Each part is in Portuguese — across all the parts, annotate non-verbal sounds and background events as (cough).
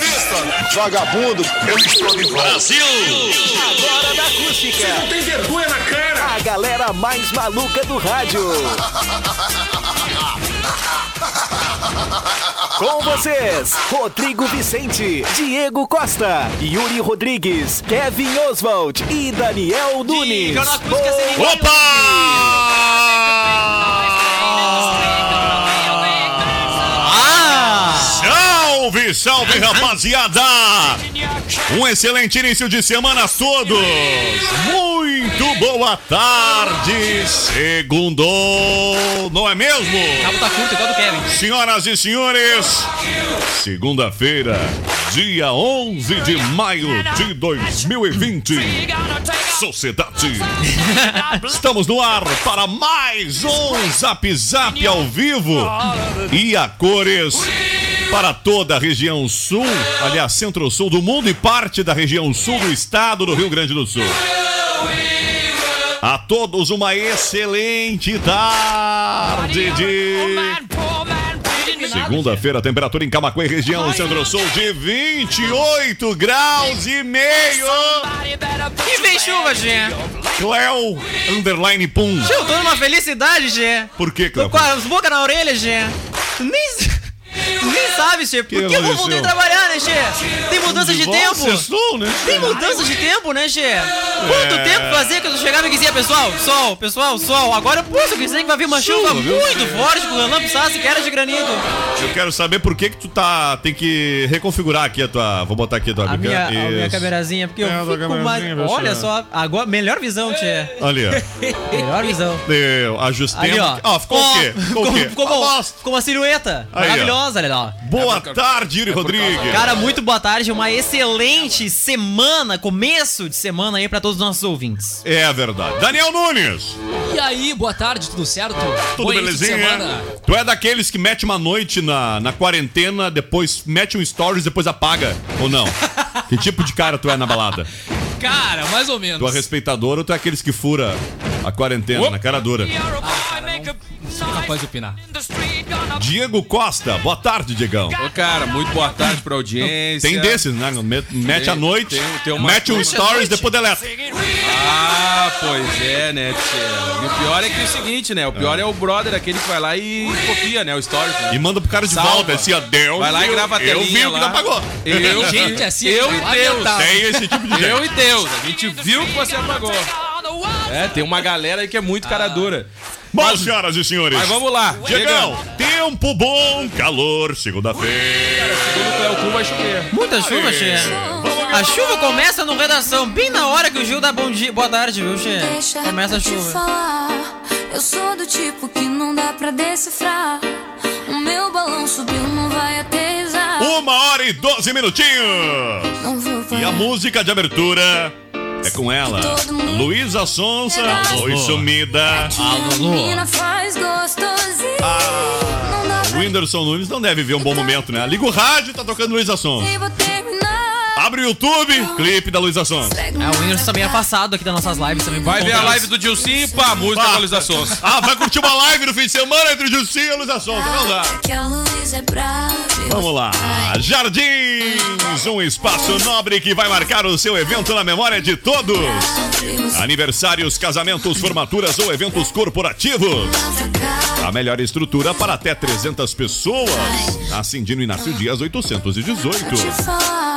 comunista! Vagabundo, eu estou de volta. Brasil! Agora da acústica. Não tem vergonha na cara! A galera mais maluca do rádio. Com vocês, Rodrigo Vicente, Diego Costa, Yuri Rodrigues, Kevin Oswald e Daniel Nunes. Salve, salve, rapaziada! Um excelente início de semana a todos! Muito boa tarde, segundo, não é mesmo? Cabo tá curto, igual do Kevin. Senhoras e senhores, segunda-feira, dia 11 de maio de 2020. Sociedade. Estamos no ar para mais um Zap Zap ao vivo e a cores para toda a região sul, aliás, centro-sul do mundo e parte da região sul do estado do Rio Grande do Sul. A todos uma excelente tarde de Segunda-feira, temperatura em Camacuã, região centro-sul de 28 graus e meio. E vem chuva, Gê. Cleo underline pum. Eu tô numa felicidade, Gê. Por que, Tô Cleo? com as bocas na orelha, Gê. Nem sabe, Gê. Por que, eu vou voltar a trabalhar, né, Gê? Tem mudança de tempo. Sextou, né? Tem mudança de tempo, né, Gê? Quanto É. tempo fazia que eu chegava e dizia, pessoal, sol, pessoal, sol. Agora, pô, eu dizer que vai vir uma chuva, viu? muito forte, com relâmpago, sabe, que era de granito. Eu quero saber por que que tu tá tem que reconfigurar aqui a tua, vou botar aqui a tua A minha, a minha Isso. câmerazinha, porque eu É, tua fico mais... Olha só, agora, melhor visão, Tchê. Ali, ó. (laughs) Melhor visão. Eu ajustei. Ali, ó. Ó, ficou o quê? Ficou o Ficou, quê? ficou Uma bom. bosta. Ficou uma silhueta. Aí, ó. Maravilhosa, olha Boa tarde, Yuri Rodrigues. Cara, muito boa tarde. Uma excelente semana, começo de semana aí pra todos os nossos ouvintes. É verdade. Daniel Nunes. E aí, boa tarde, tudo certo? Tudo Bom início de belezinha? semana. Tu é daqueles que mete uma noite na, na quarentena, depois mete um stories, depois apaga, ou não? (laughs) que tipo de cara tu é na balada? Cara, mais ou Tu menos. é respeitador ou tu é aqueles que fura a quarentena na cara dura? Sou capaz de opinar. Diego Costa, boa tarde, Diegão. Ô, cara, muito boa tarde pra audiência. Tem desses, né? Met- Mete Tem- a noite, tem- tem uma- mete um stories, depois deleta. Ah, pois é, né? E o pior é que é o seguinte, né? O pior é, o brother, aquele que vai lá e copia, né? O stories. Né? E manda pro cara de Salva. volta, assim, ó, Deus. Vai lá e grava a Eu telinha vi o que não pagou. Eu, (laughs) gente assim, eu e Deus. Tem esse tipo de gente. Eu e Deus. A gente viu que você apagou. É, tem uma galera aí que é muito cara dura. Bom, senhoras e senhores. Mas vamos lá. Diegão, tempo bom, calor, segunda-feira. Segundo o Cleocu vai chover. Muita chuva, Che. A chuva começa no redação, bem na hora que o Gil dá bom dia, boa tarde, viu, Che? Deixa Começa a eu te chuva. falar. Eu sou do tipo que não dá pra decifrar. O meu balão subiu, não vai aterrissar. Uma hora e doze minutinhos. Não vou E parar. a música de abertura é com ela, Luísa Sonsa, Oi Sumida. Dá pra O Whindersson Nunes não deve ver um bom momento, né? Liga o rádio, tá tocando Luísa Sonsa. Abre o YouTube, clipe da Luísa Sonsa. É, o Whindersson também é passado aqui das nossas lives também. Vai ver a live do Dilcinho, pá, música Pá. da Luísa Sonsa. Ah, vai curtir uma live no fim de semana entre o Jussi e a Luísa a luz é. Vamos lá. Jardins, um espaço nobre que vai marcar o seu evento na memória de todos. Aniversários, casamentos, formaturas ou eventos corporativos. A melhor estrutura para até 300 pessoas. Na Cindino Inácio Dias 818.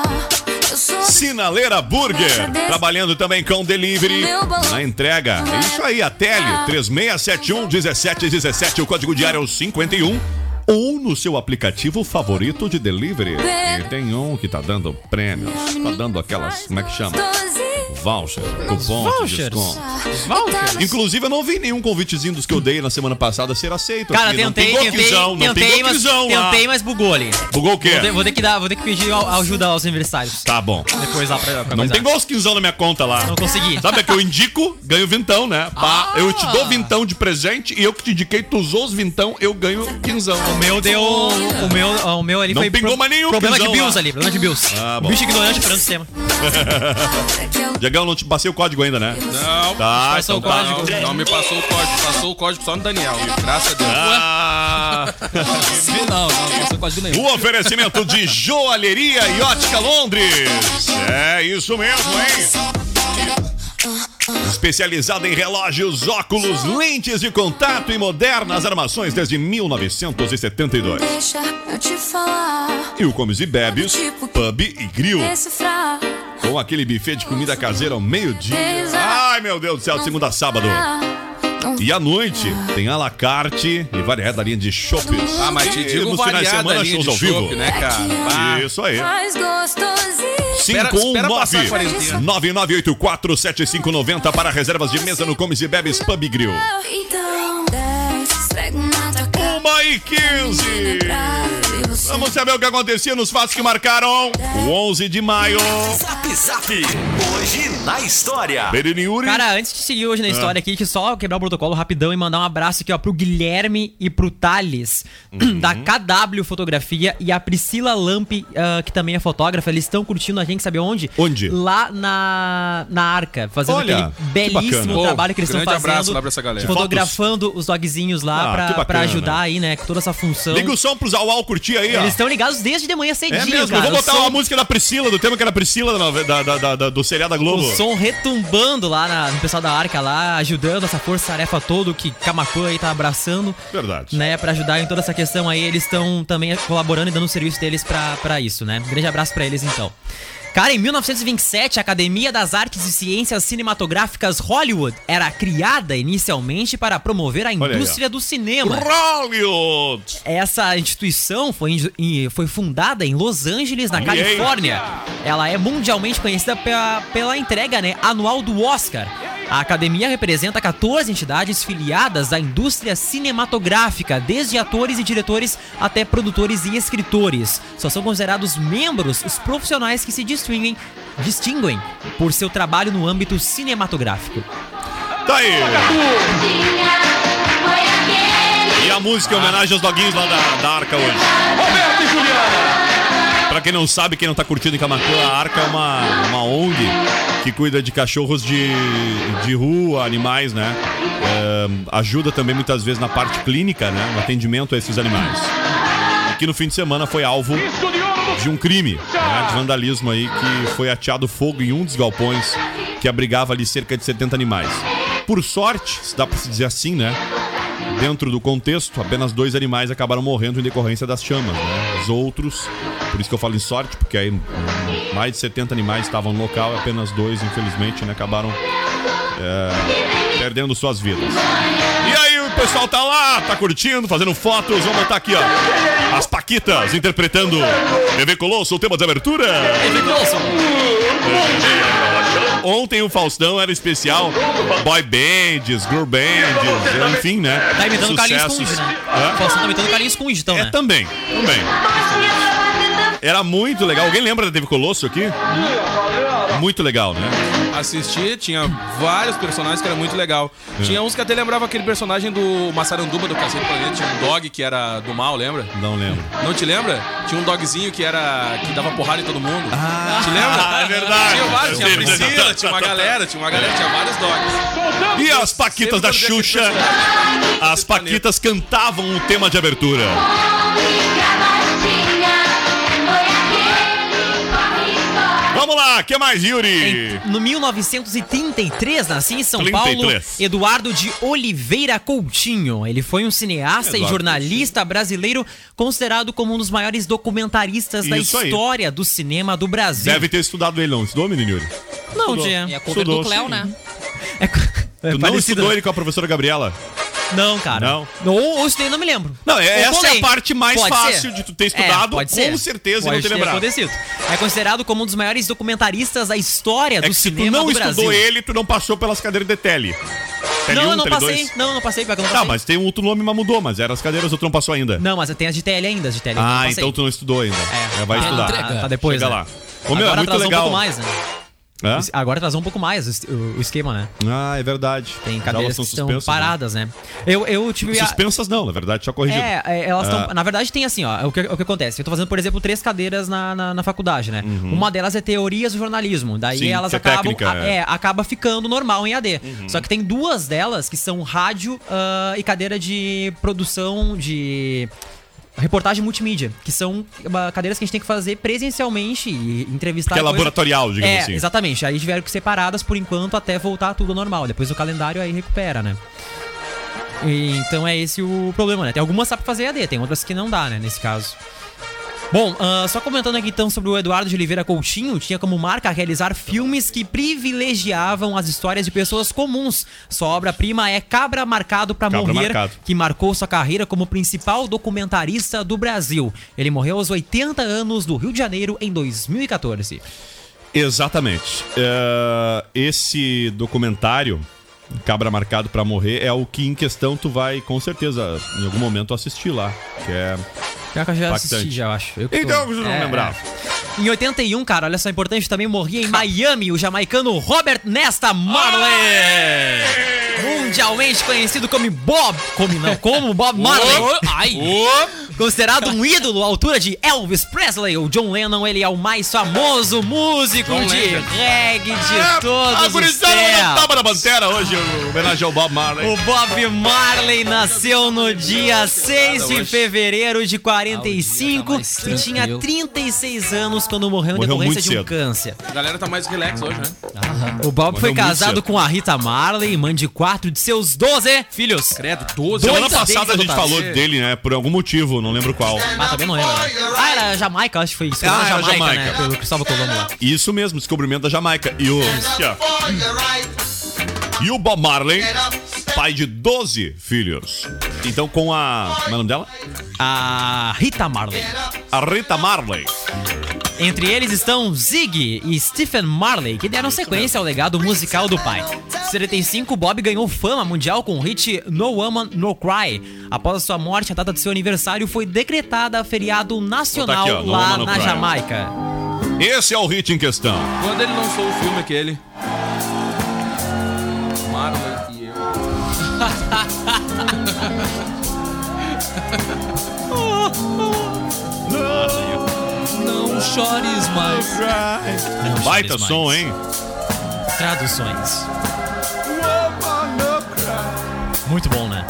Sinaleira Burger, trabalhando também com delivery. Na entrega. É. Isso aí, a Tele 3671 1717, o código diário é o 51 ou no seu aplicativo favorito de delivery. E tem um que tá dando prêmios, tá dando aquelas, como é que chama? Voucher, cupom de vouchers. desconto. Voucher? Inclusive, eu não vi nenhum convitezinho dos que eu dei na semana passada ser aceito. Cara, aqui. não tentei, tem tentei, goquizão, não tentei, tem mas, goquizão lá. tentei, mas bugou ali. Bugou o quê? Vou ter, vou ter que dar, vou ter que pedir ajuda aos universitários. Tá bom. Depois lá pra, pra Não coisar. tem golsquinzão na minha conta lá. Não consegui. Sabe a que eu indico, ganho vintão, né? Pá, eu te dou vintão de presente e eu que te indiquei, tu usou os vintão, eu ganho quinzão. O meu deu. O meu, o meu ali Não foi. pingou mais nenhum Problema de bills lá. ali, problema de bills. Ah, bom. Bicho ignorante perante o sistema. (laughs) Diegão, não te passei o código ainda, né? Não, Tá, Passou então o tá. código. não, não me passou o código. Passou o código só no Daniel? Graças a Deus. Ah, Não, não, não sou quase nenhum. o oferecimento de Joalheria e Ótica Londres. É isso mesmo, hein? Especializada em relógios, óculos, lentes de contato e modernas armações desde 1972. Deixa eu te falar. E o Comes e Bebes, Pub e Grill. Decifrar. Com aquele buffet de comida caseira ao meio-dia. Ai, meu Deus do céu, de segunda a sábado. E à noite tem a la carte e variada linha de shoppers. Ah, mas te E digo nos finais de semana, shows de ao vivo. né, cara? Isso aí. Mais gostosinho. Espera- espera passar a quarentena. 9984-7590 para reservas de mesa no Comes e Bebes Pub e Grill. Então. Uma e 15. Vamos saber o que acontecia nos fatos que marcaram o 11 de maio. Zap Zap. Hoje na história. Perini Yuri. Cara, antes de seguir hoje na história aqui, que só quebrar o protocolo rapidão e mandar um abraço aqui, ó, pro Guilherme e pro Thales, Uhum. da KW Fotografia, e a Priscila Lamp, ah, que também é fotógrafa. Eles estão curtindo a gente, sabe onde? Onde? Lá na, na Arca, fazendo Olha, aquele que belíssimo trabalho que eles estão Grande fazendo. abraço lá pra essa galera. Fotografando os dogzinhos lá Ah, pra, pra ajudar aí, né, com toda essa função. Liga o som pros Auau curtir aí, ó. Eles estão ligados desde de manhã cedinho, É mesmo, cara. eu vou botar som, uma música da Priscila, do tema que era Priscila da, da, da, do seriado da Globo. o som retumbando lá na- no pessoal da Arca lá, ajudando essa força-tarefa toda que Camacuã aí tá abraçando. Verdade. Né, pra ajudar em toda essa questão aí, eles estão também colaborando e dando o serviço deles pra, pra isso, né? Grande abraço pra eles então. Cara, em 1927, a Academia das Artes e Ciências Cinematográficas Hollywood era criada inicialmente para promover a indústria do cinema. Hollywood! Essa instituição foi, foi fundada em Los Angeles, na Califórnia. Ela é mundialmente conhecida pela, pela entrega né, anual do Oscar. A academia representa 14 entidades filiadas à indústria cinematográfica, desde atores e diretores até produtores e escritores. Só são considerados membros os profissionais que se distinguem, distinguem por seu trabalho no âmbito cinematográfico. Tá aí. E a música em homenagem aos doguinhos lá da, da Arca hoje. Pra quem não sabe, quem não tá curtindo em Camacuã, a Arca é uma, uma ONG que cuida de cachorros de, de rua, animais, né? É, ajuda também muitas vezes na parte clínica, né? No atendimento a esses animais. Aqui no fim de semana foi alvo de um crime né, de vandalismo aí que foi ateado fogo em um dos galpões que abrigava ali cerca de 70 animais. Por sorte, se dá pra se dizer assim, né? Dentro do contexto, apenas dois animais acabaram morrendo em decorrência das chamas, né? Os outros, por isso que eu falo em sorte, porque aí mais de 70 animais estavam no local, apenas dois, infelizmente, né, acabaram é, perdendo suas vidas. E aí o pessoal tá lá, tá curtindo, fazendo fotos. Vamos botar aqui, ó. As Paquitas interpretando TV Colosso, o tema de abertura. Ontem o Faustão era especial. Boy bands, girl bands, enfim, né? Tá imitando Carlinhos. Conde, né? Hã? O Faustão tá imitando Carlinhos Conde, então, É né? também, também. Era muito legal. Alguém lembra da TV Colosso aqui? Muito legal, né? Assisti, tinha vários personagens que era muito legal. É. Tinha uns que até lembrava aquele personagem do Massaranduba do Cacete Planeta. Tinha um dog que era do mal, lembra? Não lembro. Não te lembra? Tinha um dogzinho que era. que dava porrada em todo mundo. Ah, te lembra? (laughs) é verdade. Tinha vários, tinha a. Priscila, tinha uma galera, tinha uma galera, tinha vários dogs. E as Paquitas da Sempre via Xuxa? personagem, As Paquitas cantavam o tema de abertura. Vamos lá, o que mais, Yuri? No 1933, nascia em São 33. Paulo Eduardo de Oliveira Coutinho. Ele foi um cineasta e Eduardo jornalista brasileiro considerado como um dos maiores documentaristas da Isso aí. história do cinema do Brasil. Deve ter estudado ele, não. Estudou, menino Yuri? Não, tia. E a cover Estudou, do Cleo, sim. né? (laughs) É, Tu não parecido, estudou ele com a professora Gabriela? Não, cara. Não? Ou, ou estudei, não me lembro. Não, é- essa é a parte mais Pode fácil ser. de tu ter estudado, pode com certeza, e não Pode ter lembrado. acontecido. É considerado como um dos maiores documentaristas da história É do que se tu cinema não do estudou Brasil. ele, tu não passou pelas cadeiras de tele. Tele Não, 1, eu não Tele passei. 2. Não, eu não passei, que eu não Tá, passei. mas tem um outro nome, mas mudou, mas eram as cadeiras, ou tu não passou ainda? Não, mas tem as de TL ainda, as de não Ah, passei. então tu não estudou ainda. É, vai Tá- estudar. Tá depois, Chega né? lá. Ô, meu, é Agora muito atrasou legal. um mais, né? Hã? Agora atrasou um pouco mais o es- o, o esquema, né? Ah, é verdade. Tem As cadeiras que são estão né? paradas, né? Eu, eu tive. Suspensas não, na verdade, só corrigido. É, é, elas estão. Ah. Na verdade, tem assim, ó. O que, o que acontece? Eu tô fazendo, por exemplo, três cadeiras na, na, na faculdade, né? Uma delas é teorias do jornalismo. Daí Uhum. Sim, elas é acabam. técnica, a- é. é, acaba ficando normal em AD. Uhum. Só que tem duas delas que são rádio ah, e cadeira de produção de. Reportagem multimídia, que são ah, cadeiras que a gente tem que fazer presencialmente e entrevistar. Que é coisa- laboratorial, digamos é, assim. Exatamente. Aí tiveram que ser separadas por enquanto até voltar tudo ao normal. Depois o calendário aí recupera, né? E, então é esse o problema, né? Tem algumas que sabe fazer AD, tem outras que não dá, né? Nesse caso. Bom, ah, só comentando aqui então sobre o Eduardo de Oliveira Coutinho, tinha como marca realizar filmes que privilegiavam as histórias de pessoas comuns. Sua obra-prima é Cabra Marcado pra Cabra Morrer, Marcado. que marcou sua carreira como principal documentarista do Brasil. Ele morreu aos 80 anos do Rio de Janeiro em 2014. Exatamente. É, esse documentário, Cabra Marcado pra Morrer, é o que em questão tu vai, com certeza, em algum momento assistir lá. Que é. Pior que eu já Impactante. assisti, já eu acho. Eu Então, você não É, lembrava. é. Em 81, cara, olha só, importante, também morria em Miami o jamaicano Robert Nesta Marley. Mundialmente conhecido como Bob. Como não? Como Bob Marley. Ai! Considerado um ídolo à altura de Elvis Presley, o John Lennon, ele é o mais famoso músico de reggae de todos a os gurizada não tempos. tava na bandeira hoje, em homenagem ao Bob Marley. O Bob Marley nasceu no dia 6 de fevereiro de 45 Ah, o dia mais e tinha tranquilo. 36 anos quando morreu em Morreu decorrência de um cedo. câncer. A galera tá mais relax hoje, né? O Bob foi muito casado com a Rita Marley, mãe de quatro de seus 12 filhos. Credo, 12 Semana Dois passada a gente falou dele, né? Por algum motivo, não lembro qual. Ah, também não lembro. né? Ah, era Jamaica, acho que foi isso. Ah, Era Jamaica, Jamaica. né? Pelo Cristóvão Colombo lá. Isso mesmo, descobrimento da Jamaica. E o. E o Bob Marley, pai de 12 filhos. Então com a. Como é o nome dela? A Rita Marley. A Rita Marley. Entre eles estão Ziggy e Stephen Marley, que deram sequência ao legado musical do pai. Em 75, Bob ganhou fama mundial com o hit No Woman No Cry. Após a sua morte, a data de seu aniversário foi decretada feriado nacional Botar aqui, ó, lá na. Jamaica. Esse é o hit em questão. Quando ele lançou o filme aquele. Chores mais. Baita mais. som, hein? Traduções. Muito bom, né?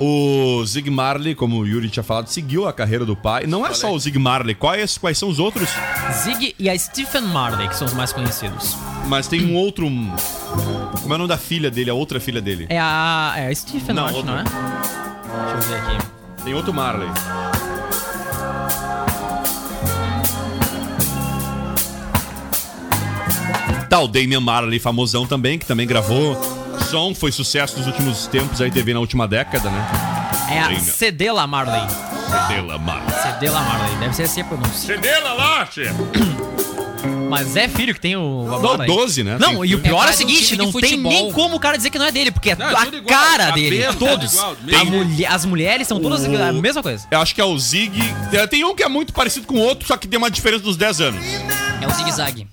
O Zig Marley, como o Yuri tinha falado, seguiu a carreira do pai. Não é só o Zig Marley, quais, quais são os outros? Ziggy e a Stephen Marley, que são os mais conhecidos. Mas tem um outro. um- Como é o nome da filha dele, a outra filha dele? É a. É a Stephen, Não, acho, não é? Deixa eu ver aqui. Tem outro Marley. Tá, o Damian Marley, famosão também, que também gravou som, foi sucesso nos últimos tempos, aí teve na última década, né? É a Damian. Cedela Marley. Cedela Marley. Cedela Marley, deve ser assim a pronúncia. Cedela lá, che. Mas é filho que tem o. Não, Marley. 12, né? Não, Tem- e o pior é, É o seguinte, não tem nem como o cara dizer que não é dele, porque é Não, é a igual, cara cabelo, dele, tudo todos. igual, A mulher- as mulheres são todas O- a mesma coisa. Eu acho que é o Zig. é, Tem um que é muito parecido com o outro, só que tem uma diferença dos 10 anos. É o zigue-zague.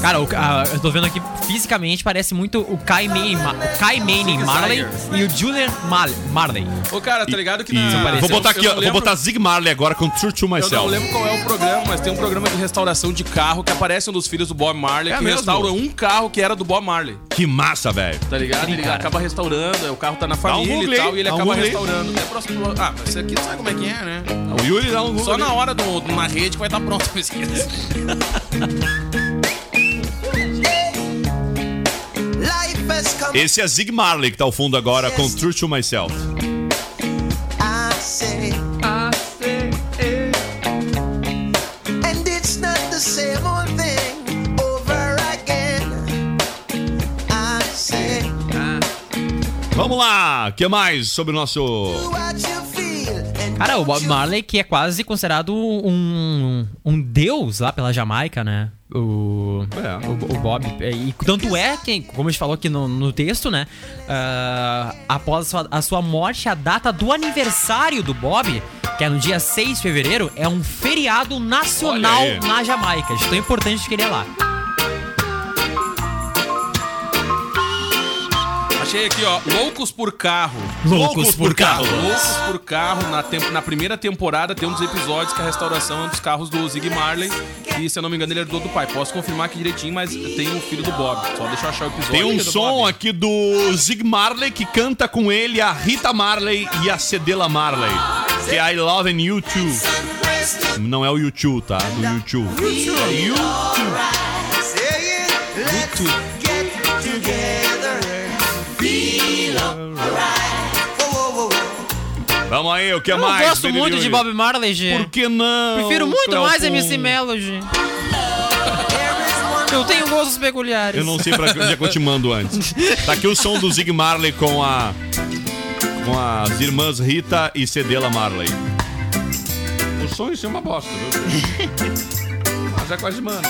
Cara, o- a- eu tô vendo aqui fisicamente, parece muito o Kai Manning, Ma- o Kai Manning Marley e o Julian Mal- Marley. Ô, cara, tá ligado que E na. vou botar eu aqui, ó, vou botar Zig Marley agora com True to Eu não Myself. lembro qual é o programa, mas tem um programa de restauração de carro que aparece um dos filhos do Bob Marley É que mesmo? restaura um carro que era do Bob Marley. Que massa, velho. Tá ligado? Ele cara. acaba restaurando, aí o carro tá na um família Google e tal, e ele um acaba aí. restaurando. É próximo. Ah, mas isso aqui sabe como é que é, né? O Yuri dá um Google Só na hora do, na rede que vai estar pronto (laughs) a pesquisa. Esse é Zig Marley que tá ao fundo agora com True to Myself. Vamos lá, o que mais sobre o nosso. Cara, o Bob Marley, que é quase considerado um, um deus lá pela Jamaica, né? O, É. o, o Bob. E tanto é que, como a gente falou aqui no, no texto, né? ah, após a sua, a sua morte, a data do aniversário do Bob, que é no dia 6 de fevereiro, é um feriado nacional na Jamaica. De tão importante que ele é lá. Achei aqui, ó. Loucos por carro. Loucos por carro. Loucos por carro. Na, tem- na primeira temporada tem um dos episódios que a restauração é um dos carros do Zig Marley. E se eu não me engano, ele herdou do pai. Posso confirmar aqui direitinho, mas tem o filho do Bob. Só deixa eu achar o episódio. Tem um som Bob. aqui do Zig Marley que canta com ele a Rita Marley e a Cedela Marley. Que é I Love and You Too. Não é o YouTube, tá? Do YouTube. É YouTube. saying, Vamos aí, o que Eu mais? gosto Baby muito de Yuri? Bob Marley, G. Por que não? Prefiro muito Cleopon? mais MC Melody. Eu tenho gostos peculiares. Eu não sei pra onde é que eu te mando antes. (laughs) Tá aqui o som do Zig Marley com a. Com as irmãs Rita e Cedela Marley. O som isso é uma bosta, viu? (laughs) Mas é quase mano.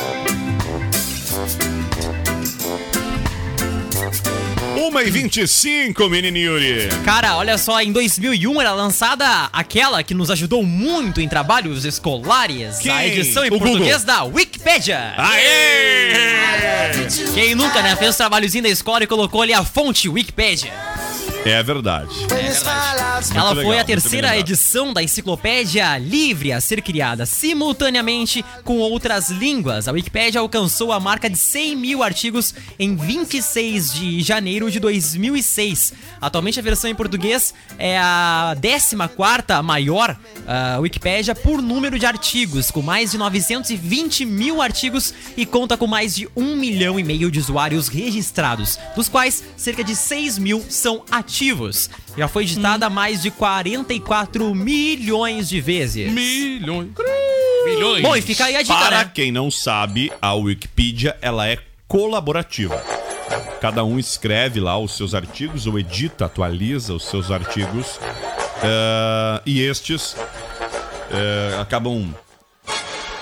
Uma e 25, menino Yuri. Cara, olha só, em 2001 era lançada aquela que nos ajudou muito em trabalhos escolares, Quem? a edição em O português da Wikipedia. Aê! Quem nunca, né, fez um trabalhozinho da escola e colocou ali a fonte Wikipedia. É verdade. I'll smile. Ela legal, foi a terceira edição da enciclopédia livre a ser criada simultaneamente com outras línguas. A Wikipédia alcançou a marca de 100 mil artigos em 26 de janeiro de 2006. Atualmente a versão em português é a 14ª maior ah, Wikipédia por número de artigos, com mais de 920 mil artigos e conta com mais de 1 milhão e meio de usuários registrados, dos quais cerca de 6 mil são ativos. Já foi editada mais de 44 milhões de vezes. Milhões. Milhões. Bom, e fica aí a dica, Para né? quem não sabe, a Wikipedia ela é colaborativa. Cada um escreve lá os seus artigos, ou edita, atualiza os seus artigos. eh, e estes eh, acabam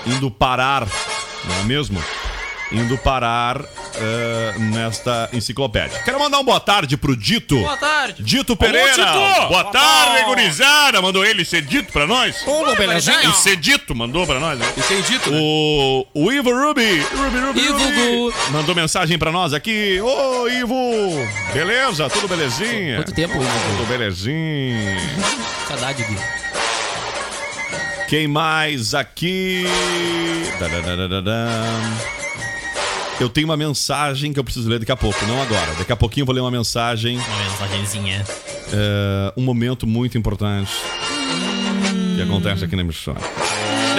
indo parar, não é mesmo? Indo parar eh, nesta enciclopédia. Quero mandar um boa tarde pro Dito. Boa tarde. Dito Pereira. Tito! Boa tarde, gurizada. Mandou ele Cedito pra nós. Tudo belezinha? O Cedito mandou pra nós, né? Entendido? né? O, o Ivo Ruby, Ruby, Ruby, Ivo Ruby, Gu. mandou mensagem pra nós aqui. Ô, Ivo, beleza? Tudo belezinha? Quanto tempo, Ivo? Tudo belezinha. Saudade, Gui. Quem mais aqui? Dadadadadadam. Eu tenho uma mensagem que eu preciso ler daqui a pouco, não agora. Daqui a pouquinho eu vou ler uma mensagem, Uma mensagenzinha. é, um momento muito importante que acontece aqui na emissora.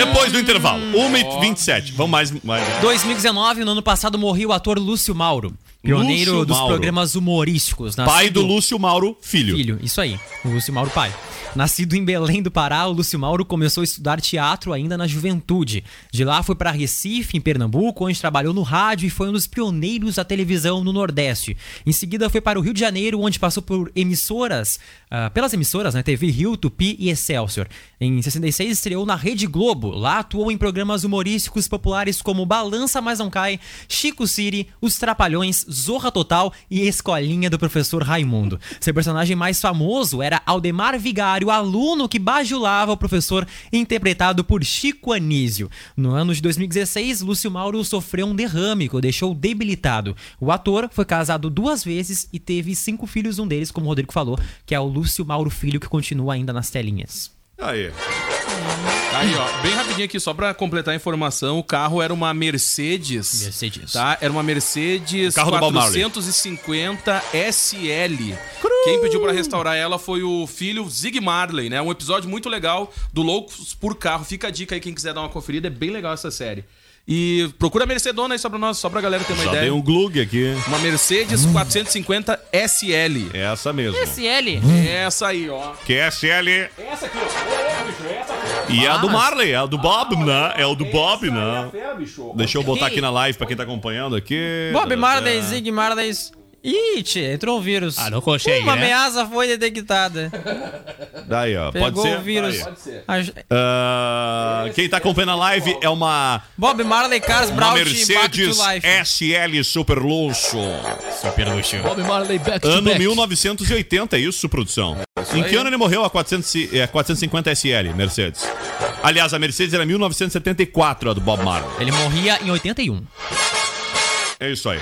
Depois do intervalo, 1h27. Vamos mais. mais 2019, no ano passado, morreu o ator Lúcio Mauro. Pioneiro Lúcio dos Mauro. programas humorísticos. pai do nascido- Lúcio Mauro, filho. Filho, isso aí. O Lúcio Mauro pai. Nascido em Belém do Pará, o Lúcio Mauro começou a estudar teatro ainda na juventude. De lá foi para Recife, em Pernambuco, onde trabalhou no rádio e foi um dos pioneiros da televisão no Nordeste. Em seguida foi para o Rio de Janeiro, onde passou por emissoras, ah, pelas emissoras, né, TV Rio, Tupi e Excelsior. Em 66 estreou na Rede Globo. Lá atuou em programas humorísticos populares como Balança Mas Não Cai, Chico City, Os Trapalhões, Zorra Total e Escolinha do Professor Raimundo. Seu personagem mais famoso era Aldemar Vigário, aluno que bajulava o professor, interpretado por Chico Anísio. No ano de 2016, Lúcio Mauro sofreu um derrame que o deixou debilitado. O ator foi casado duas vezes e teve cinco filhos, um deles, como o Rodrigo falou, que é o Lúcio Mauro Filho, que continua ainda nas telinhas. Aí. Tá aí, ó. Bem rapidinho aqui, só pra completar a informação, o carro era uma Mercedes. Mercedes. Tá? Era uma Mercedes O carro do Bob Marley. 450 SL. Quem pediu pra restaurar ela foi o filho Zig Marley, né? Um episódio muito legal do Loucos por Carro. Fica a dica aí, quem quiser dar uma conferida, é bem legal essa série. E procura a Mercedona aí só pra, nós, só pra galera ter uma Já ideia. dei um glug aqui. Uma Mercedes 450 SL. É essa mesmo. SL. Essa aí, ó. QSL. Essa aqui, ó. Bicho, essa. E é a do Marley, é a do Bob, né? É o do Bob, né? é a. Deixa eu botar aqui na live pra quem tá acompanhando aqui. Bob Marley, Zig Marley Ih, entrou um vírus. Ah, não consegue, Uma né? ameaça foi detectada. Daí, ó. Pode Pegou ser? o vírus. Aí. Aj- Ah, quem tá acompanhando a live é uma, Bob Marley, Cars, Impact Mercedes to Life. SL Super Luxo. Super luxo. Bob Marley back to Ano back. 1980, é isso, produção? Em que ano ele morreu a 400, e- é, 450 SL, Mercedes? Aliás, a Mercedes era 1974, a do Bob Marley. Ele morria em 81. É isso aí.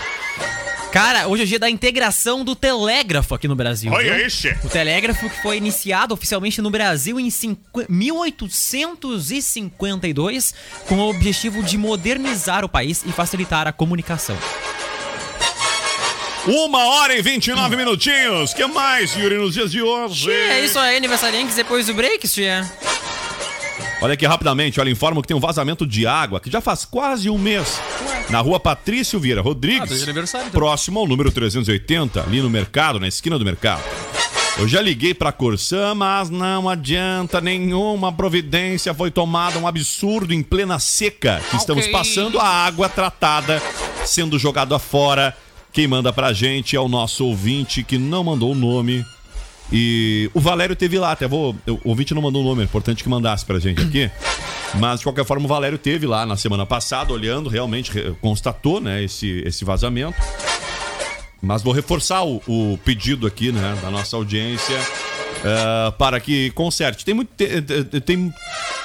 Cara, hoje é o dia da integração do telégrafo aqui no Brasil. Olha isso. O telégrafo que foi iniciado oficialmente no Brasil em cinqu- 1852 com o objetivo de modernizar o país e facilitar a comunicação. Uma hora e 29 minutinhos. que mais, Yuri, nos dias de hoje? É isso aí, aniversariantes depois do break, tia. Olha aqui rapidamente, olha, informo que tem um vazamento de água que já faz quase um mês. Na rua Patrício Vieira Ah, Rodrigues, aniversário, então. próximo ao número 380, ali no mercado, na esquina do mercado. Eu já liguei pra Corsã, mas não adianta, nenhuma providência foi tomada, um absurdo em plena seca que estamos passando a água tratada sendo jogada fora. Quem manda pra gente é o nosso ouvinte que não mandou o nome. E o Valério teve lá, até vou. O ouvinte não mandou o nome, é importante que mandasse pra gente aqui. (clears throat) Mas de qualquer forma, o Valério teve lá na semana passada, olhando, realmente re- constatou né, esse, esse vazamento. Mas vou reforçar o, o pedido aqui, né, da nossa audiência eh, para que conserte. Tem muito. Tem, tem-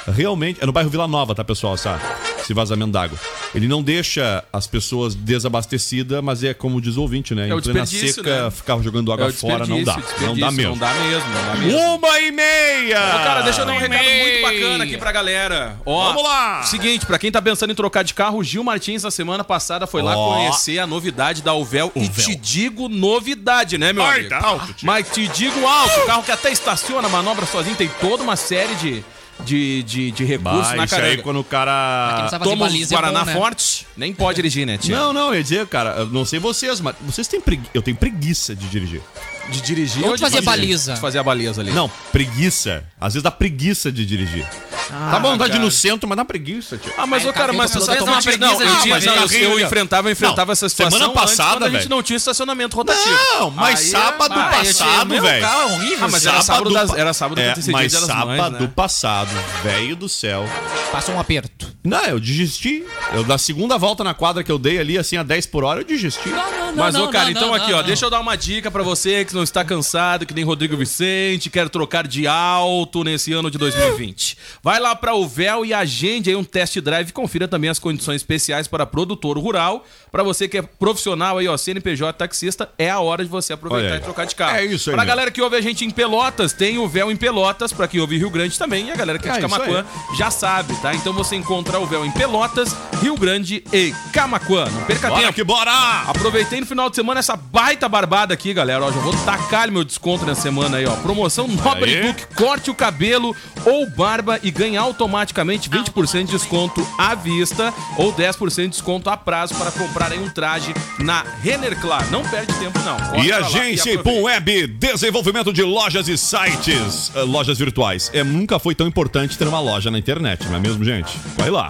realmente. É no bairro Vila Nova, tá, pessoal? Sabe? Esse vazamento d'água. Ele não deixa as pessoas desabastecidas, mas é como diz o ouvinte, né? É o em plena desperdício, seca, né? ficar jogando água É fora não dá. Não dá mesmo. Não dá mesmo, não dá mesmo. Uma e meia! Ô, cara, deixa eu dar um recado muito bacana aqui pra galera. Ó, Vamos lá! Seguinte, pra quem tá pensando em trocar de carro, o Gil Martins, na semana passada, foi lá conhecer a novidade da Uvel. E te digo novidade, né, meu Ai, amigo? tá alto, tio. Mas te digo alto, o carro que até estaciona, manobra sozinho, tem toda uma série de, de, de, de recursos Bah, na isso aí quando o cara. Toma baliza é Guaraná bom, né? Forte, nem pode dirigir, né, tia? Não, não, eu ia dizer, cara, eu não sei vocês, mas vocês têm preguiça. Eu tenho preguiça de dirigir. De dirigir Ou ou de fazer baliza. De fazer a baliza ali. Não, preguiça. Às vezes dá preguiça de dirigir. Tá bom, tá de ir cara. no centro, mas dá preguiça, tio. Ah, mas, ô, o cara, mas o você não, toma tinha- preguiça não, de eu, né? eu, enfrentava, eu enfrentava Não, essa situação semana antes, passada, quando a gente velho. não tinha estacionamento rotativo. Não, mas Aí sábado Ah, passado, velho. é horrível. Ah, mas era sábado das- era sábado é, que antecedia mas Dia das sábado Mães, né? passado, velho do céu. Passa um aperto. Não, eu desisti. Eu, da segunda volta na quadra que eu dei ali, assim, a 10 por hora, eu desisti. Mas, não, ô, cara, não, então não, aqui, não, ó, não. deixa eu dar uma dica pra você que não está cansado, que nem Rodrigo Vicente, quer trocar de alto nesse ano de 2020. Vai lá pra Uvel e agende aí um test drive e confira também as condições especiais para produtor rural. Pra você que é profissional aí, ó, CNPJ taxista, é a hora de você aproveitar aí. e trocar de carro. É isso aí Pra mesmo. galera que ouve a gente em Pelotas, tem o Véu em Pelotas, pra quem ouve Rio Grande também, e a galera que é de É Camacuã já sabe, tá? Então você encontra o Véu em Pelotas, Rio Grande e Camacuã. Não perca Bora tempo. que bora! Aproveitei no final de semana essa baita barbada aqui, galera. Ó, já vou tacar meu desconto na semana aí, ó. Promoção Nobre. Book, corte o cabelo ou barba e ganhe automaticamente 20% de desconto à vista ou 10% de desconto a prazo para comprar aí um traje na Renner Clar. Não perde tempo, não. Corre E agência. Ipum Web, desenvolvimento de lojas e sites, eh, lojas virtuais. É, nunca foi tão importante ter uma loja na internet, não é mesmo, gente? Vai lá.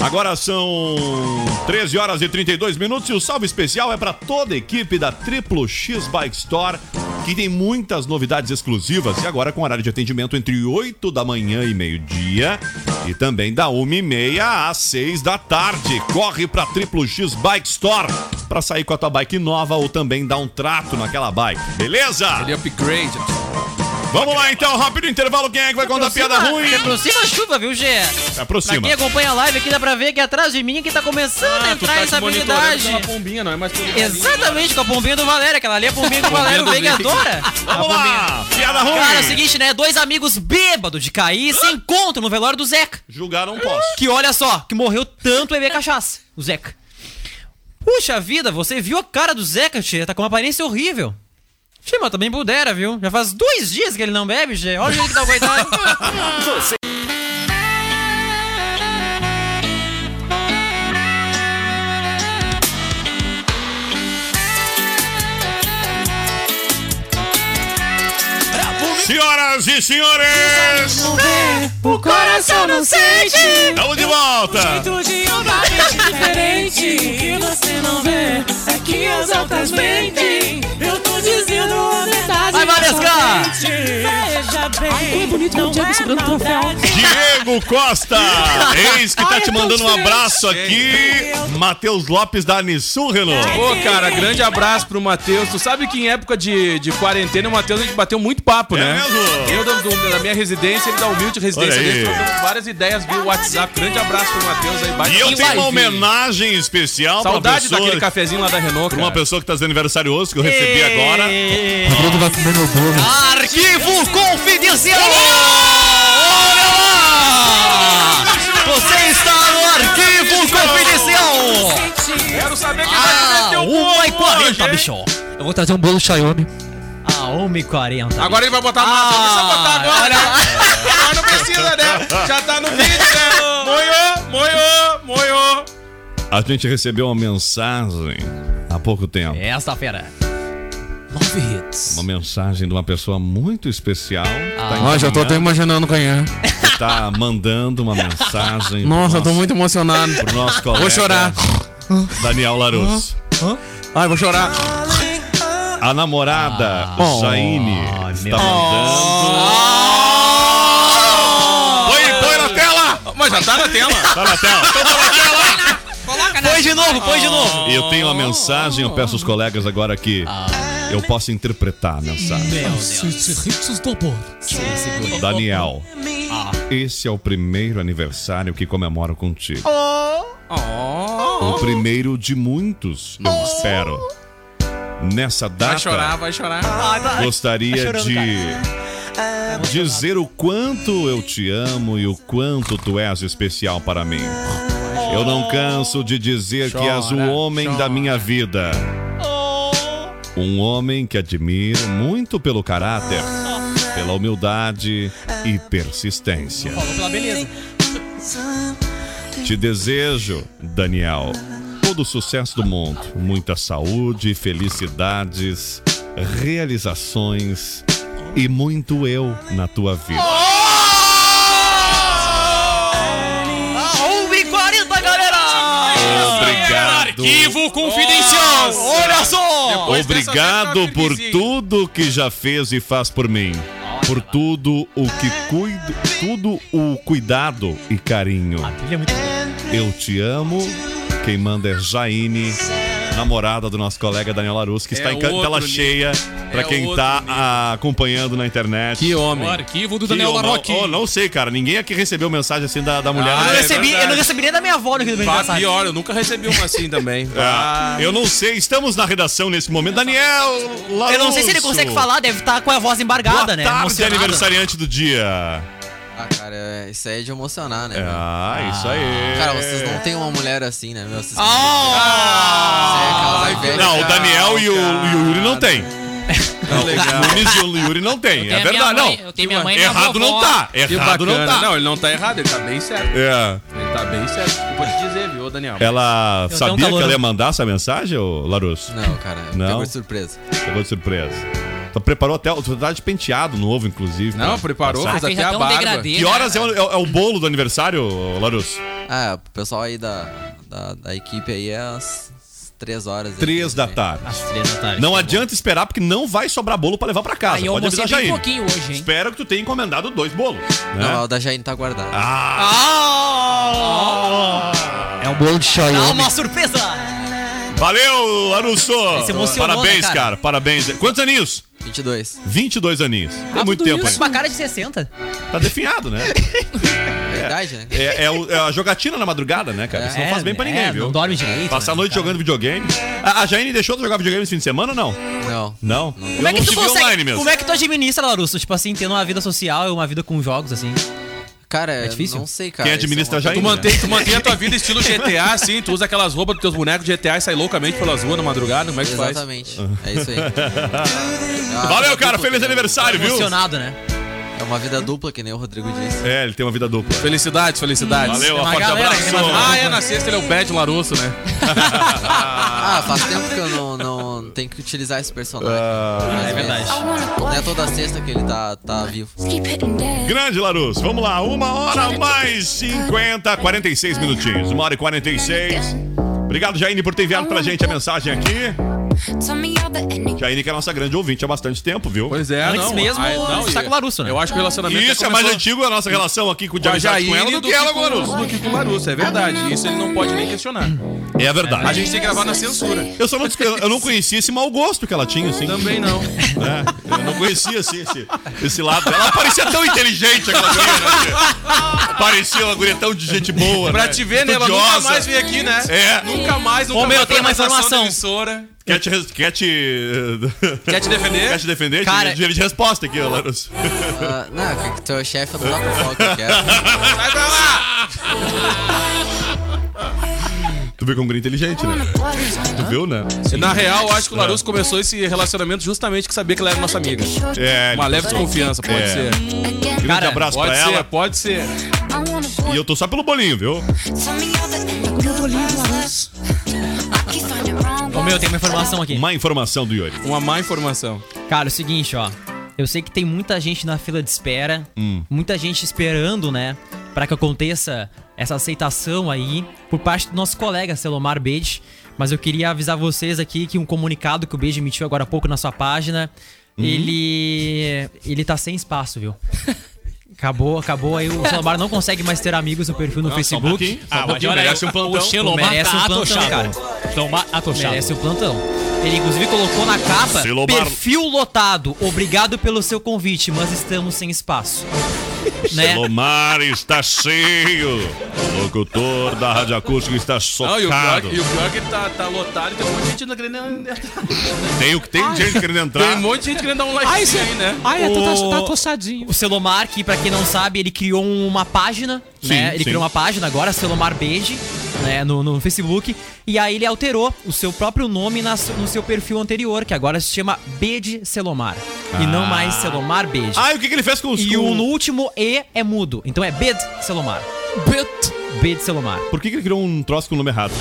Agora são 13 horas e 32 minutos e o salve especial é para toda a equipe da Triplo X Bike Store, que tem muitas novidades exclusivas e agora com horário de atendimento entre 8 da manhã e meio-dia e também da 1 e meia às 6 da tarde. Corre para Triplo X Bike Store para sair com a tua bike nova ou também dar um trato naquela bike, beleza? Ele upgrade. Vamos lá então, rápido intervalo, quem é que vai contar piada ruim? Se aproxima a chuva, viu, Gê? Se Pra aproxima. quem acompanha a live aqui, dá pra ver que atrás de mim que tá começando a Ah, entrar essa habilidade. pombinha, não é mais Exatamente, com a pombinha do Valério. Aquela ali é a pombinha o Valério do Veiga Veiga. adora. A Vamos lá, piada ruim. Cara, é o seguinte, né? Dois amigos bêbados de cair se encontram no velório do Zeca. Julgar não posso. Que olha só, que morreu tanto beber cachaça. O Zeca. Puxa vida, você viu a cara do Zeca, tia? Tá com uma aparência horrível. Tia, mas também pudera, viu? Já faz dois dias que ele não bebe, tia. Olha o jeito que tá coitado. Você (laughs) Senhoras e senhores, O coração não sente. estamos de volta. Jeito de andar bem diferente. O que você não vê é que as outras mentem. Eu tô dizendo a verdade. Vai, Valesca! Veja bem. Ai, bonito o Diego segurando o troféu. Diego Costa, eis que tá te mandando um abraço aqui. Matheus Lopes da Anisul, Renault. Pô, cara, grande abraço pro Matheus. Tu sabe que em época de, de quarentena, o Matheus a gente bateu muito papo, É né? mesmo? Eu da, do- da minha residência, ele da humilde residência dele, várias ideias via WhatsApp. Grande abraço pro Matheus aí. bate E eu tenho uma homenagem especial pra Saudade pessoa, daquele cafezinho lá da Renault, pra uma cara. pessoa que tá fazendo aniversário hoje, que eu recebi agora. Bruno vai comer meu bolo. Arquivo confidencial! Olha lá! Você está no arquivo confidencial! Quero saber quem Ah, vai comer teu bolo 1h40, hoje, hein? bicho! Eu vou trazer um bolo Xiaomi. Ah, 1h40. Agora ele vai botar a massa, não precisa botar agora. Agora não precisa, né? Já tá no vídeo, né? Moiô, moiô, moiô. A gente recebeu uma mensagem há pouco tempo. Esta fera. Love Hits. Uma mensagem de uma pessoa muito especial. Ah. Ó, já tô até imaginando quem é. Que tá mandando uma mensagem. Nossa, eu tô muito emocionado. nosso, pro nosso colega. Vou chorar. Daniel Larusso. Ai, vou chorar. A namorada Oh. Jaine meu está mandando. Põe, põe na tela! Mas já tá na tela. Tá na tela. Então tá na tela. Põe de novo, põe de novo! Eu tenho uma mensagem, eu peço aos colegas agora que eu possa interpretar a mensagem. Daniel, esse é o primeiro aniversário que comemoro contigo. O primeiro de muitos, eu espero. Nessa Vai chorar, data, vai chorar. gostaria de dizer o quanto eu te amo e o quanto tu és especial para mim. Eu não canso de dizer que és o homem da minha vida. Um homem que admiro muito pelo caráter, pela humildade e persistência. Te desejo, Daniel, todo o sucesso do mundo, muita saúde, felicidades, realizações e muito eu na tua vida. Ah, 1h40, galera! Obrigado. Arquivo confidencial. Olha só! Depois Obrigado por tudo que já fez e faz por mim. Por tudo o que cuido, tudo o cuidado e carinho. A é. Eu te amo. Quem manda é Jaine, namorada do nosso colega Daniel Larus, que É está em tela nível. cheia pra É quem tá ah, acompanhando na internet. Que O homem. arquivo do Que Daniel Larocque. oh, não sei, cara. Ninguém aqui recebeu mensagem assim da, da mulher. Ah, Eu não, é recebi, eu não recebi nem da minha avó no que do meu Pá, aniversário. pior, eu nunca recebi uma assim também. Ah, (laughs) eu não sei, estamos na redação nesse momento. Daniel Larusso. Eu não sei se ele consegue falar, deve estar com a voz embargada, Boa né? tarde, Emocionado. aniversariante do dia. Ah, cara, é- isso aí é de emocionar, né? meu? Ah, isso aí. Cara, vocês não tem uma mulher assim, né, meu? Vocês Ah! Aí é Não, o Daniel e o, e o Yuri não tem. (laughs) Não, o Nunes e o Yuri não tem. É verdade, mãe- não. eu tenho minha mãe minha Errado não tá. Errado não tá. Não, ele não tá errado, ele tá bem certo. É. Ele tá bem certo. Desculpa te dizer, viu, Daniel? Ela Eu sabia um que ela ia mandar essa mensagem, ô Larusso? Não, cara, Não? pegou de surpresa. Pegou de surpresa. Tu preparou até. Tu tá de penteado novo, inclusive. Não, pra preparou, passar. fez até a um barba. degradê. Que horas é o, é o- é o bolo do aniversário, Larusso? Ah, o pessoal aí da, da, da equipe aí é às três horas. Três da né? tarde. Às três da tarde. Não adianta esperar, porque não vai sobrar bolo pra levar pra casa. Aí eu Pode avisar Jair. pouquinho hoje, hein? Espero que tu tenha encomendado dois bolos. Né? Não, o da Jaine tá guardado. Ah! É um bolo de Xiaomi. uma surpresa! Valeu, Larusso! Emocionou, Parabéns, né, cara? cara? Parabéns. Quantos aninhos? 22. 22 aninhos. Tem Ah, muito tempo isso uma cara de 60. Tá definhado, né? (laughs) Verdade, né? É, é o- é a jogatina na madrugada, né, cara? Isso não faz bem pra ninguém, é, viu? Não dorme direito. Passar a né, noite cara? jogando videogame. A, a Jaine deixou de jogar videogame esse fim de semana ou não? Não. Não? Como é que tu consegue? online mesmo. Como é que tu administra, Larusso? Tipo assim, tendo uma vida social e uma vida com jogos, assim. Cara, É difícil? não sei, cara. Quem administra é já Tu mantém, tu mantém a tua vida estilo GTA, assim, tu usa aquelas roupas dos teus bonecos de GTA e sai loucamente pelas ruas na madrugada, como é que faz? Exatamente. É isso aí. É (laughs) Valeu, cara. Feliz o- aniversário, viu? Emocionado, né? É uma vida dupla, que nem o Rodrigo disse. É, ele tem uma vida dupla. Felicidades, felicidades. Valeu, um uma forte galera abraço. Ah, é, na sexta ele é o Bad Larusso, né? (laughs) Ah, faz tempo que eu não, não tenho que utilizar esse personagem. Ah, é verdade. Não é toda sexta que ele tá, tá vivo. Grande Larus, vamos lá, uma hora mais 50, 46 minutinhos. Uma hora e 46. Obrigado, Jaine, por ter enviado pra gente a mensagem aqui. Jaine, que é a nossa grande ouvinte há bastante tempo, viu? Pois é, Antes não. mesmo, Ai, não, está com o Larusso, né? Eu acho que o relacionamento Isso é mais começou antigo a nossa relação aqui com o amizade com ela Jaine do que ela com o Larus. do que com o Larusso, é verdade. Isso ele não pode nem questionar. É verdade. A gente tem que gravar na censura. Eu só não, eu não conhecia esse mau gosto que ela tinha, assim. Também não. É, eu não conhecia, assim, esse, esse lado dela. Ela parecia tão inteligente, aquela guria, né? Parecia uma guria tão de gente boa, Pra né? te ver, né? Ela nunca mais veio aqui, né? É. Nunca mais, nunca Ô, meu, mais tem foi uma informação. Quer te, res- quer te... (laughs) Quer te defender? Quer te defender? Cara- Direito de resposta aqui, Larus. Ah, não, é o chefe, não dá pra falar o que eu quero. Sai pra lá! Tu vê como guria inteligente, né? Tu viu, né? Na real, eu acho que o Larusso começou esse relacionamento justamente que sabia que ela era nossa amiga. É, Uma leve desconfiança, pode É. ser. grande Cara, abraço Pode pra ser, ela. pode ser. E eu tô só pelo bolinho, viu? (laughs) Ô, meu, tem uma informação aqui. Uma informação do Yuri. Uma má informação. Cara, é o seguinte, ó. Eu sei que tem muita gente na fila de espera, Hum. muita gente esperando, né, Pra que aconteça essa aceitação aí por parte do nosso colega Selomar Bede. Mas eu queria avisar vocês aqui que um comunicado que o Bede emitiu agora há pouco na sua página, Uhum. ele ele tá sem espaço, viu? (laughs) Acabou, acabou aí. O (laughs) Selomar não consegue mais ter amigos no perfil no Não, só um Facebook. pouquinho. Ah, mas merece um plantão. O Selomar merece um plantão, cara. Selomar atochado. Merece um plantão. Ele inclusive colocou na capa Selomar- perfil lotado. Obrigado pelo seu convite, mas estamos sem espaço. Né? Selomar está cheio. O locutor da Rádio Acústica está Não, e o pior, socado. e o pior é que ele tá, tá lotado e tem um monte de gente querendo entrar. Tem, o que tem gente querendo entrar. Tem um monte de gente querendo dar um like Ai, cê- aí, né? Ai, O- tá, tá tochadinho. O Selomar, que pra quem não sabe, ele criou uma página, Sim, né? Ele sim. criou uma página agora, Selomar Beige, né? No, no Facebook. E aí ele alterou o seu próprio nome no seu perfil anterior, que agora se chama Bede Selomar. E não Ah. mais Selomar Beige. Ah, e o que, que ele fez com os... e com- o no último E é mudo. Então é Bed Selomar. Bed. Bede Selomar. Por que, que ele criou um troço com o nome errado?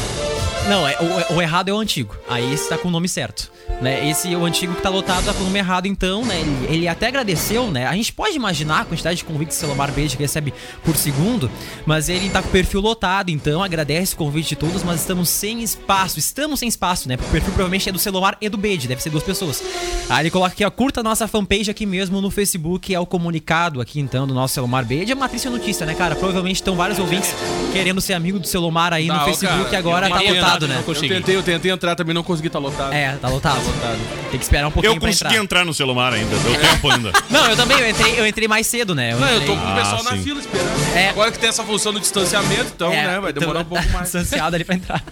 Não, é, o, o errado é o antigo. Aí esse tá com o nome certo. Né? Esse, o antigo que tá lotado, tá com o nome errado, então, né? Ele, ele até agradeceu, né? A gente pode imaginar a quantidade de convites que o Selomar Beige recebe por segundo, mas ele tá com o perfil lotado, então agradece o convite de todos, mas estamos sem espaço. Estamos sem espaço, né? Porque o perfil provavelmente é do Selomar e do Beige, deve ser duas pessoas. Aí ele coloca aqui, ó, curta a nossa fanpage aqui mesmo no Facebook, é o comunicado aqui, então, do nosso Selomar Beige. É uma triste notícia, né, cara? Provavelmente estão vários ouvintes querendo ser amigo do Selomar aí no ó, Facebook cara, agora tá tentei lotado, né? Eu tentei, eu tentei entrar, também não consegui, tá lotado. É, tá lotado. Tem que esperar um pouquinho Eu pra consegui entrar. entrar no celular ainda, deu tempo ainda. (laughs) Não, eu também, eu entrei, eu entrei mais cedo, né? Não, eu entrei- tô com o Ah, pessoal na sim. fila esperando. É. Agora que tem essa função do distanciamento, então, É, né, vai então demorar um (laughs) pouco tá mais. Distanciado ali pra entrar.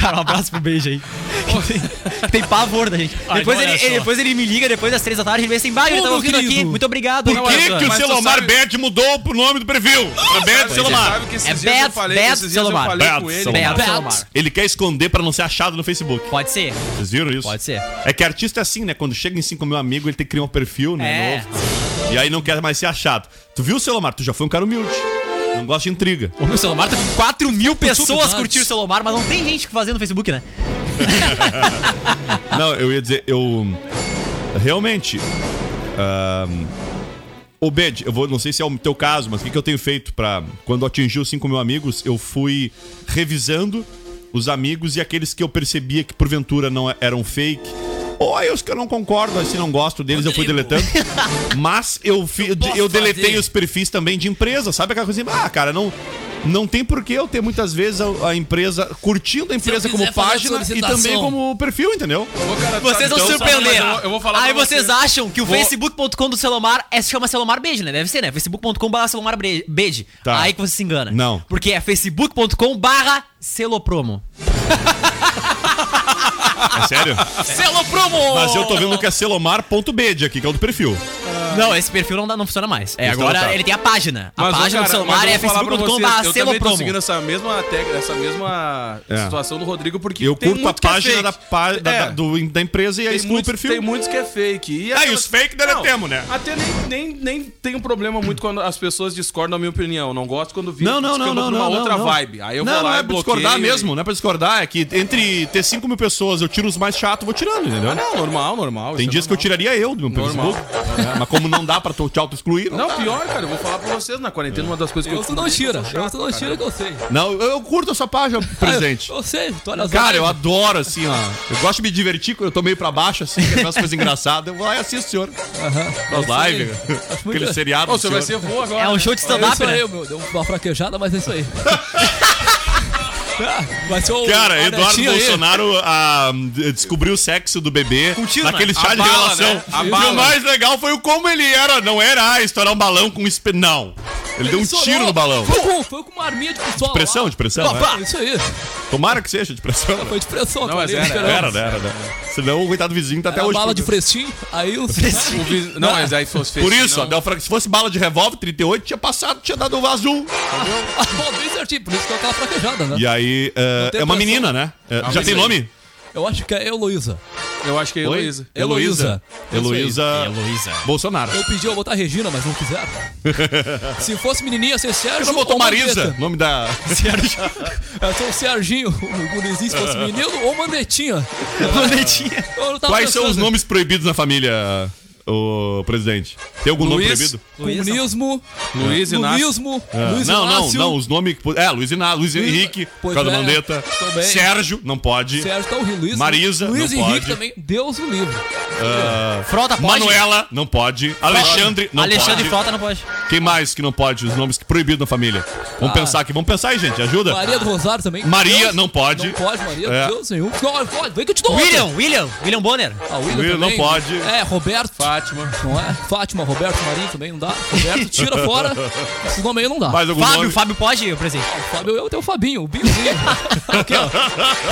Cara, um abraço pro beijo aí. tem, (laughs) tem pavor da gente. Ai, depois, ele, ele- depois ele me liga depois das três da tarde, ele vem assim, vai, eu Ô, tava ouvindo aqui, querido. muito obrigado. Por que, que só. o Selomar sabe- Bet mudou pro nome do perfil? Bet Você Selomar. que É falei, eu Selomar. ele. Ele quer esconder pra não ser achado no Facebook. Pode ser, Vocês viram isso? pode ser. É que artista é assim, né? Quando chega em 5 mil amigos, ele tem que criar um perfil, né? É. Novo. E aí não quer mais ser achado. Tu viu, Selomar? Tu já foi um cara humilde. Não gosta de intriga. O meu Selomar tá com 4 mil pessoas curtindo o Selomar, mas não tem gente fazendo no Facebook, né? (laughs) Não, eu ia dizer, eu. Realmente. ahn, Ô, Bed, eu vou, não sei se é o teu caso, mas o que, que eu tenho feito pra. Quando atingiu os 5 mil amigos, eu fui revisando os amigos e aqueles que eu percebia que porventura não eram fake. Ou aí os que eu não concordo, assim, não gosto deles, eu fui deletando. (laughs) Mas eu, fi, eu, deletei os perfis também de empresa, sabe aquela coisa assim? Ah, cara, não. Não tem por que eu ter muitas vezes a, a empresa curtindo a empresa como fazer página e também como perfil, entendeu? Cara, Vocês vão então, surpreender. Eu, eu vou falar Aí vocês você. acham que o Vou- facebook.com do Selomar é, se chama Selomar Beijo, né? Deve ser, né? facebook.com barra Selomar Bre- Beijo. Tá. Aí que você se engana. Não. Porque é facebook.com barra Selopromo. (laughs) É sério? Selopromo! Mas eu tô vendo que é selomar.bed aqui, que é o do perfil. Não, esse perfil não, dá, não funciona mais. É, Esse agora tá. ele tem a página. A Mas, ô, página cara, do celular mas eu é vou falar pra facebook.com.br vocês, Eu também tô seguindo essa mesma, tec- essa mesma É. situação do Rodrigo, porque Eu tem curto a muito que é página fake. da, pá- da, É. da- do- da empresa e aí Tem exclui o muitos, perfil. tem muitos que é fake. E Ah, e os fake deletemos, Não, né? Até nem, nem, nem tem um problema muito quando as pessoas discordam da minha opinião. Não gosto quando vi Não, não, não, não, uma não, outra não. vibe. Aí eu não, vou lá não e é pra bloqueio. discordar mesmo, não é pra discordar. É que entre ter 5 mil pessoas eu tiro os mais chatos, vou tirando, entendeu? Ah, não, normal, normal. Tem isso é dias que eu normal. tiraria eu do meu Normal. Facebook. Mas como não dá pra tu- te auto-excluir. Não, pior, cara, eu vou falar pra vocês, na quarentena, uma das coisas que eu... Eu tu não tira. Eu tu não tira que eu sei. Não, eu, curto a sua página, (laughs) presidente. Eu sei, tu olha as Cara, eu adoro, assim, ó. Eu gosto de me divertir quando eu tô meio pra baixo, assim, que umas coisas engraçadas. Eu vou lá e assisto o senhor. Aí. lives. Aquele seriado. Você vai ser vô agora. É um show de É stand-up, né? aí, meu. Deu uma fraquejada, mas é isso aí. (laughs) (laughs) Cara, Eduardo. Bolsonaro ah, descobriu o sexo do bebê naquele chá de bala, revelação. né? E o mais legal foi o como ele era. Não era ah, estourar um balão com espe... Não. Ele deu um estourou. tiro no balão. Foi com, foi com uma arminha de pistola. De pressão, lá. de pressão, né? Isso aí. Tomara que seja de pressão. Foi de pressão. Não, aquilo mas era, esperamos. Era, né? Era, né? Senão o coitado vizinho tá até Era hoje. bala de frestinho, aí o... (laughs) O vi- Não, mas aí fosse Por isso, não. Franco, se fosse bala de revólver 38, tinha passado, tinha dado um azul. (laughs) Bom, bem certinho, por isso que é aquela fraquejada, né? E aí, é, Não tem é uma pressão. menina, né? É, Ah, já tem nome? Eu acho que é Heloísa. Eu acho que é Oi? Heloísa. Heloísa. Heloísa. Heloísa. Heloísa. Bolsonaro. Eu pedi eu botar Regina, mas não quiseram. (laughs) Se fosse menininha, ia ser Sérgio. Você não botou ou Marisa? Nome da. (laughs) É só o Serginho, o gurizinho, se fosse (laughs) menino, ou Mandetinha. Mandetinha. Eu Quais são os pensando. nomes proibidos na família, o presidente? Tem algum nome Luiz. Comunismo, Luiz Inácio. É. Luiz não, não, Inácio, não, os nomes. que- É, Luiz Inácio, Luiz Luiz- Henrique, por causa da é, Mandetta. também. Sérgio, não pode. Sérgio tá o Luiz. Marisa, Luiz não Henrique pode. também, Deus o livre. Ah, Frota pode? Manuela, não pode. Alexandre, não Alexandre pode. Frota não pode. Quem mais que não pode? Os nomes proibidos na família. Vamos Ah. pensar aqui, vamos pensar aí, gente. Ajuda. Maria do Rosário também. Maria, Deus- não pode. Não pode, Maria, É. Deus nenhum. Não, pode, vem que eu te dou William, outra. William, William Bonner. Ah, William, William não pode. É, Roberto. Fátima. Não é? Fátima, Roberto, Marinho também não dá. Roberto, tira fora. Esse nome aí não dá. Fábio, nome? Fábio pode, presidente. O Fábio, eu tenho o Fabinho, o Binhozinho. Aqui, ó.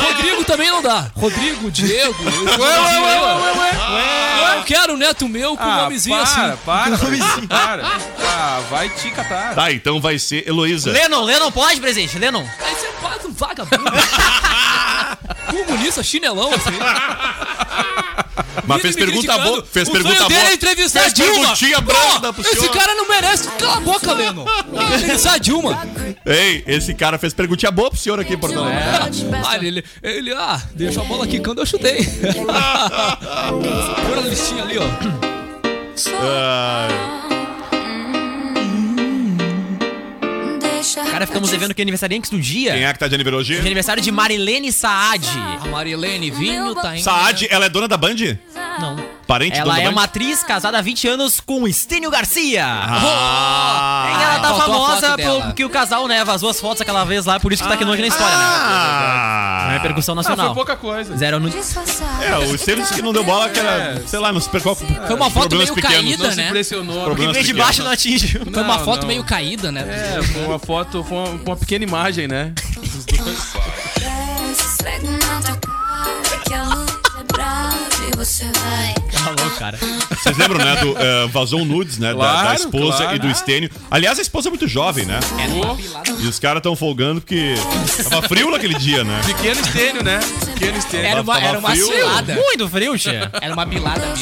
Rodrigo também não dá. Rodrigo, Diego. esse nomezinho aí, ó. Eu quero um neto meu com Ah, nomezinho para, assim. para, (laughs) para. Ah, vai te catar. Tá, então vai ser Heloísa. Lennon, Lennon pode, presidente, Lennon. Aí você faz um vagabundo. (laughs) Comunista, chinelão, assim. (laughs) Mas fez pergunta boa. Fez o pergunta boa. dele é entrevistar Fez a Dilma. perguntinha branda pro Pô, esse senhor. cara não merece. Cala a boca, Leno. Entrevistar a Dilma. Ei, esse cara fez perguntinha boa pro senhor aqui Porto Alegre. Ah, ele, ele, ah, deixa a bola quicando, eu chutei. (laughs) Pura listinha ali, ó. Ah, Cara, ficamos devendo que aniversariantes do dia. quem é que tá de aniversário De hoje? aniversário de Marilene Saad. A Marilene Vinho tá indo. Saad, ela é dona da Band? Não. Parente Ela é uma atriz casada há 20 anos com Estênio Garcia. Ah, E ela tá famosa porque o casal, né, vazou as fotos aquela vez lá, por isso que tá aqui longe na história, né? ah, Repercussão Ah, nacional. foi pouca coisa. Zero no... É, o Estevam disse que não deu bola, que era, sei lá, não se qual Foi uma foto meio pequenos. caída, Não se né? impressionou. Quem Problemas vem de baixo não atinge. Foi uma foto não. meio caída, né? É, foi uma foto, foi uma, uma pequena imagem, né? (laughs) Desce, esfrega você vai. Louco, cara. Vocês lembram, né? Do, eh, vazou um nudes, né? da- da, Claro, esposa claro. e do Estênio. Aliás, a esposa é muito jovem, né? E os caras tão folgando porque tava frio naquele dia, né? Pequeno estênio, né? Pequeno estênio. Era uma, Tava era uma frio. cilada. Muito frio, tia. Era uma bilada (laughs)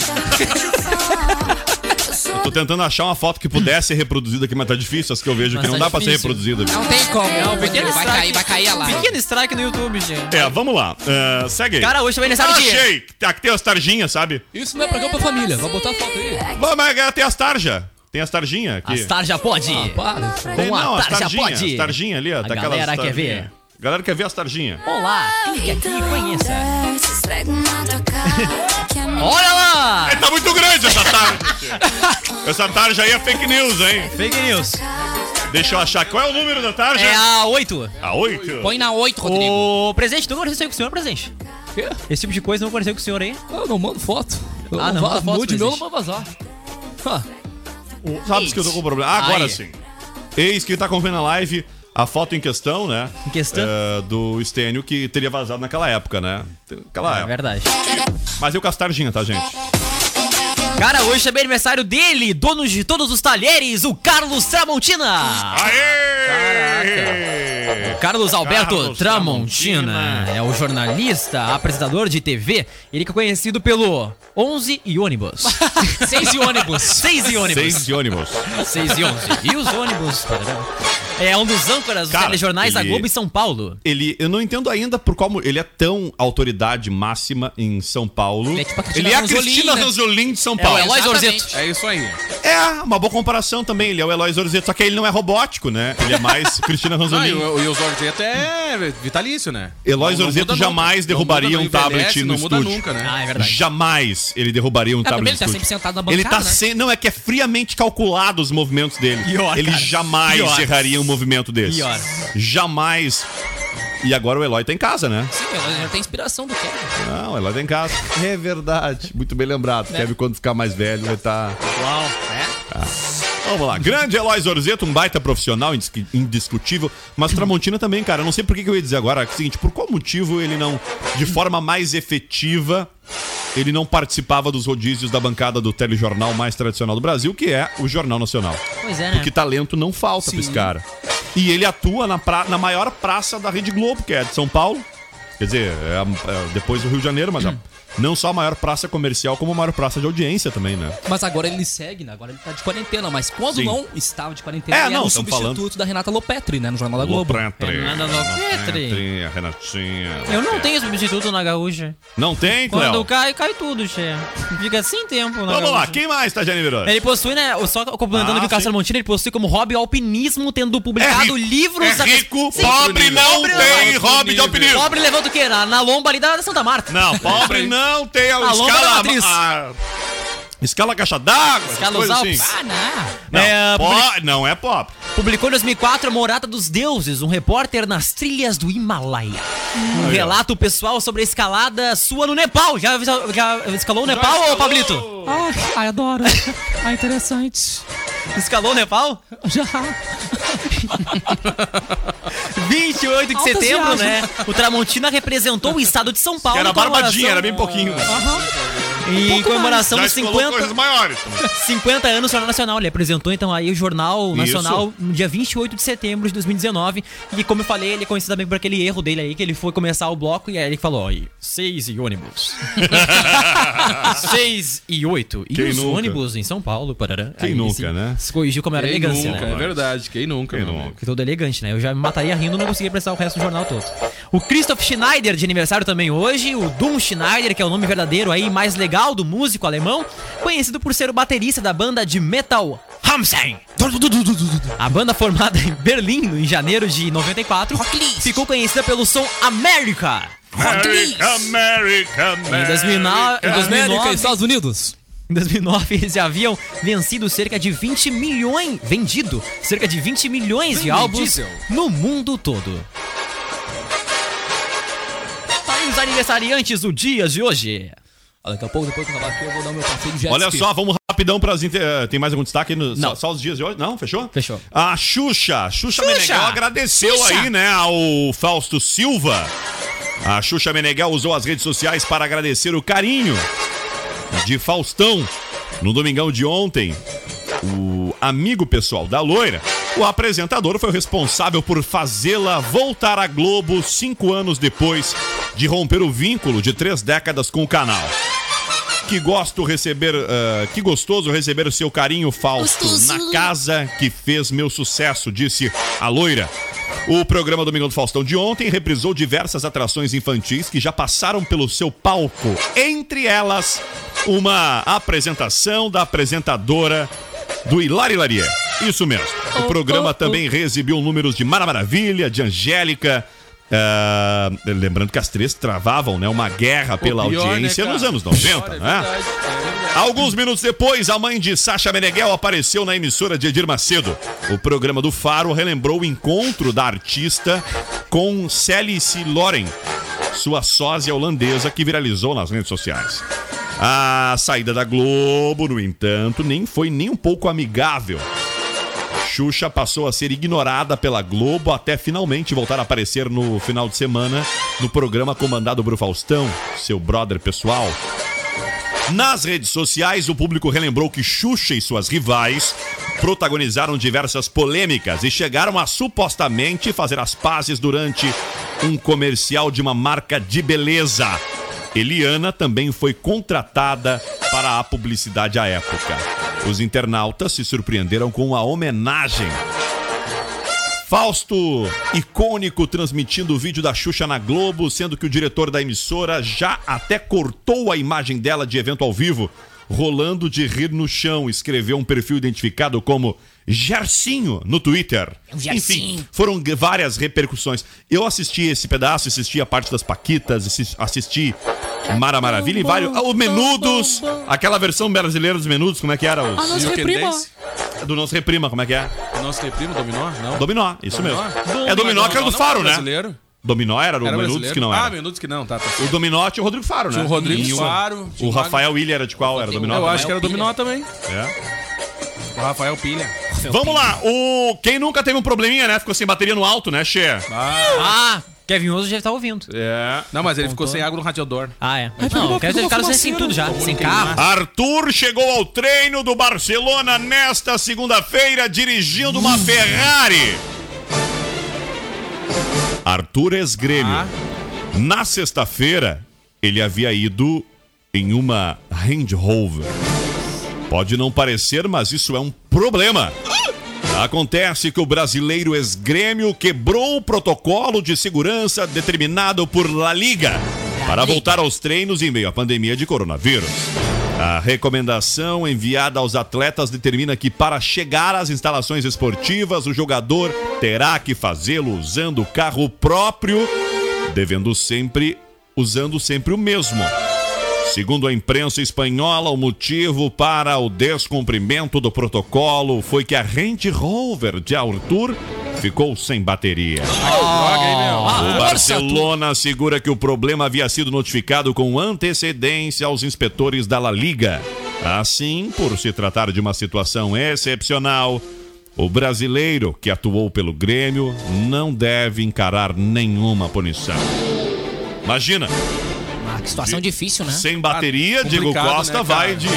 Tô tentando achar uma foto que pudesse ser reproduzida aqui, mas tá difícil. As que eu vejo aqui não tá dá pra ser reproduzida. Não tem como. Não, pequeno vai strike. cair, vai cair a live. Pequeno strike no YouTube, gente. É, vamos lá. Eh, segue aí. Cara, hoje também aniversário de... achei! Aqui tem as tarjinhas, sabe? Isso não é programa pra família. Vai botar a foto aí. Vamos, mas tem as tarjas. Tem as tarjinhas aqui. As tarja pode. Ah, para. Tem, Com a não, as tarja tarjinhas. pode. As tarjinhas ali, ó. A tá galera quer ver. A galera quer ver as tarjinhas. Olá, clique aqui e conheça. Olha lá! É, tá muito grande essa tarja. essa tarja aí é fake news, hein? Fake news. Deixa eu achar. Qual é o número da tarja? É a 8. A 8? Põe na 8, Rodrigo. O presidente, não conversei com o senhor, presidente. Quê? Esse tipo de coisa não conversei com o senhor aí. Eu não mando foto. Eu Ah, não va- manda foto, meu não vai vazar. Ah, Sabe que eu tô com problema? Ah, agora Aí. sim. Eis que tá acompanhando a live a foto em questão, né? Em questão? É, do Stênio que teria vazado naquela época, né? Aquela É época. verdade. Mas eu com as tá, gente? Cara, hoje também é aniversário dele, dono de todos os talheres, o Carlos Tramontina. Aê! Carlos Alberto Carlos Tramontina. Tramontina. é o jornalista, apresentador de TV. Ele que é conhecido pelo 11 (laughs) e ônibus. Seis e ônibus. 6 e ônibus. Seis de ônibus. 6 e 11. E os ônibus? É um dos âncoras dos telejornais da ele- Globo e São Paulo. Ele, eu não entendo ainda por como ele é tão autoridade máxima em São Paulo. Ele é tipo a Cristina Ele é a Ranzolin, Cristina né? Ranzolin de São É o Paulo. Eloy. Zorzeto. É isso aí. É, uma boa comparação também. Ele é o Eloy Zorzeto, só que ele não é robótico, né? Ele é mais (laughs) Cristina Ranzolin. e o, o Zorzeto é vitalício, né? Eloy Zorzeto jamais nunca. derrubaria Não um muda, não tablet envelhece, no Não muda estúdio. nunca, né? Ah, é verdade. Jamais ele derrubaria um tablet ele tá no sempre estúdio. sentado na bancada, Ele tá né? sem, não é que é friamente calculado os movimentos dele. Pior, ele cara. jamais Pior. erraria um movimento desse. Pior. Jamais. E agora o Eloy tá em casa, né? Sim, ela já tem inspiração do Kevin. Não, o Eloy tá em casa. É verdade. Muito bem lembrado. Né? Kevin, quando ficar mais velho, vai estar. Uau, é? Vamos lá. Grande Eloy Zorzeto, um baita profissional, indiscu- indiscutível. Mas Tramontina também, cara. Eu não sei por que que eu ia dizer agora. É o seguinte, por qual motivo ele não, de forma mais efetiva, ele não participava dos rodízios da bancada do telejornal mais tradicional do Brasil, que é o Jornal Nacional. Pois é, né? Porque talento não falta pra esse cara. E ele atua na, pra- na maior praça da Rede Globo, que é de São Paulo. Quer dizer, é é depois do Rio de Janeiro, mas a- (clears throat) não só a maior praça comercial, como a maior praça de audiência também, né? Mas agora ele segue, né? Agora ele tá de quarentena. Mas quando Sim. não estava de quarentena, É, ele não, era o substituto falando. da Renata Lopetri, né? No Jornal da Globo. Lopetri. Renata Lopetri. Lopetri, a Renatinha. Eu não tenho substituto na gaúcha. Não tem, Quando Cléo? cai, cai tudo, che. Fica sem tempo na Vamos lá, gaúcha. quem mais, Tajane Miranda? Ele possui, né? Só complementando Ah, que o Cássio sim. Montina, ele possui como hobby alpinismo, tendo publicado É rico, livros. é rico, Sim. pobre não Pobre tem não. hobby de alpinismo. Pobre levanta o quê? Na, na lomba ali da Santa Marta. Não, pobre (laughs) não tem a, A lomba da escala... a- escala caixa d'água, Escala os coisas Alpes. assim. Ah, não. Não, É, po- não é pobre. Publicou em 2004 A Morada dos Deuses, um repórter nas trilhas do Himalaia. Um relato pessoal sobre a escalada sua no Nepal. Já, já escalou o Nepal, ô escalou? Pablito? Ai, ai, adoro. Ai, interessante. Escalou o Nepal? Já. (laughs) 28 de Altas setembro, viagens. né? O Tramontina representou o estado de São Paulo. Era barbadinha, era bem pouquinho. Em comemoração Já dos escolou 50, coisas maiores. 50 anos do Jornal Nacional. Ele apresentou então aí o Jornal Isso. Nacional no dia 28 de setembro de 2019. E como eu falei, ele é conhecido também por aquele erro dele aí, que ele foi começar o bloco e aí ele falou: aí, 6 (laughs) e ônibus. 6 e 8. E Quem os nunca? ônibus em São Paulo, parará. Quem Aí, nunca, assim, né? Se corrigiu como era Quem elegância, nunca, né? é verdade. Quem nunca, Quem meu nunca? Que todo elegante, né? Eu já me mataria rindo, não conseguia prestar o resto do jornal todo. O Christoph Schneider, de aniversário também hoje. O Dum Schneider, que é o nome verdadeiro aí, mais legal do músico alemão. Conhecido por ser o baterista da banda de metal Rammstein. A banda formada em Berlim em janeiro de 94 ficou conhecida pelo som America. America, America, America. Em 2009, em 2009 América e Estados Unidos. em 2009, eles haviam vencido cerca de 20 milhões. Vendido cerca de 20 milhões de álbuns no mundo todo. Aí os aniversariantes do dia de hoje. Ó, Daqui a pouco, depois que eu acabar aqui, eu vou dar o meu passeio de jet Olha ski. só, vamos rapidão para as. Inter... Tem mais algum destaque? No... Não. Só, só os dias de hoje? Não, fechou? Fechou. A Xuxa, Xuxa, Xuxa! Meneghel agradeceu Xuxa! aí, né, ao Fausto Silva. A Xuxa Meneghel usou as redes sociais para agradecer o carinho de Faustão. No domingão de ontem, o amigo pessoal da loira, o apresentador foi o responsável por fazê-la voltar à Globo cinco anos depois de romper o vínculo de três décadas com o canal. Que gosto receber, ah, que gostoso receber o seu carinho, Fausto, na casa que fez meu sucesso, disse a loira. O programa Domingão do Faustão de ontem reprisou diversas atrações infantis que já passaram pelo seu palco. Entre elas, uma apresentação da apresentadora do Hilari Larier. Isso mesmo. O programa também reexibiu números de Mara Maravilha, de Angélica. Ah, lembrando que as três travavam né, uma guerra pela pior, né, audiência cara? nos anos 90, Pior, é né? é verdade. Alguns minutos depois, a mãe de Sasha Meneghel apareceu na emissora de Edir Macedo. O programa do Faro relembrou o encontro da artista com Celice Loren, sua sósia holandesa que viralizou nas redes sociais. A saída da Globo, no entanto, nem foi nem um pouco amigável. Xuxa passou a ser ignorada pela Globo até finalmente voltar a aparecer no final de semana no programa comandado por Faustão, seu brother pessoal. Nas redes sociais, o público relembrou que Xuxa e suas rivais protagonizaram diversas polêmicas e chegaram a supostamente fazer as pazes durante um comercial de uma marca de beleza. Eliana também foi contratada para a publicidade à época. Os internautas se surpreenderam com a homenagem. Fausto, icônico, transmitindo o vídeo da Xuxa na Globo, sendo que o diretor da emissora já até cortou a imagem dela de evento ao vivo, rolando de rir no chão, escreveu um perfil identificado como Gercinho no Twitter. É um Gercinho. Enfim, foram várias repercussões. Eu assisti esse pedaço, assisti a parte das Paquitas, assis- assisti Mara Maravilha e vários. ah, O Menudos, aquela versão brasileira dos Menudos, como é que era? Os... O reprima. Candense? Do Se Reprima, como é que é? Nosso reprimo, Dominó? Não. Dominó, isso Dominó? mesmo. É Dominó que era do Faro, não, né? brasileiro. Dominó era Era Menudos brasileiro? que não Ah, era. Menudos que não, tá, tá. O Dominó tinha o Rodrigo Faro, né? Tinha o Rodrigo E Faro, tinha O o Rafael Willian era de qual? Era Dominó? Eu também? acho que era Dominó também. É. O Rafael Pilha. Vamos lá, o... quem nunca teve um probleminha, né? Ficou sem bateria no alto, né, Che? Ah, Kevin Oso já tá ouvindo. É. Não, mas ele ficou sem água no radiador. Ah, é. Não, o cara uma sem fumaceira. tudo já. Sem carro. Arthur chegou ao treino do Barcelona nesta segunda-feira dirigindo uma Ferrari. Arthur ex-grêmio. Na sexta-feira, ele havia ido em uma Range Rover. Pode não parecer, mas isso é um problema. Acontece que o brasileiro ex-grêmio quebrou o protocolo de segurança determinado por La Liga para voltar aos treinos em meio à pandemia de coronavírus. A recomendação enviada aos atletas determina que para chegar às instalações esportivas, o jogador terá que fazê-lo usando o carro próprio, devendo sempre usando sempre o mesmo. Segundo a imprensa espanhola, o motivo para o descumprimento do protocolo foi que a Range Rover de Arthur ficou sem bateria. O Barcelona assegura que o problema havia sido notificado com antecedência aos inspetores da La Liga. Assim, por se tratar de uma situação excepcional, o brasileiro que atuou pelo Grêmio não deve encarar nenhuma punição. Imagina, Ah, que situação difícil, né? sem bateria, Ah, Diego Costa né, vai de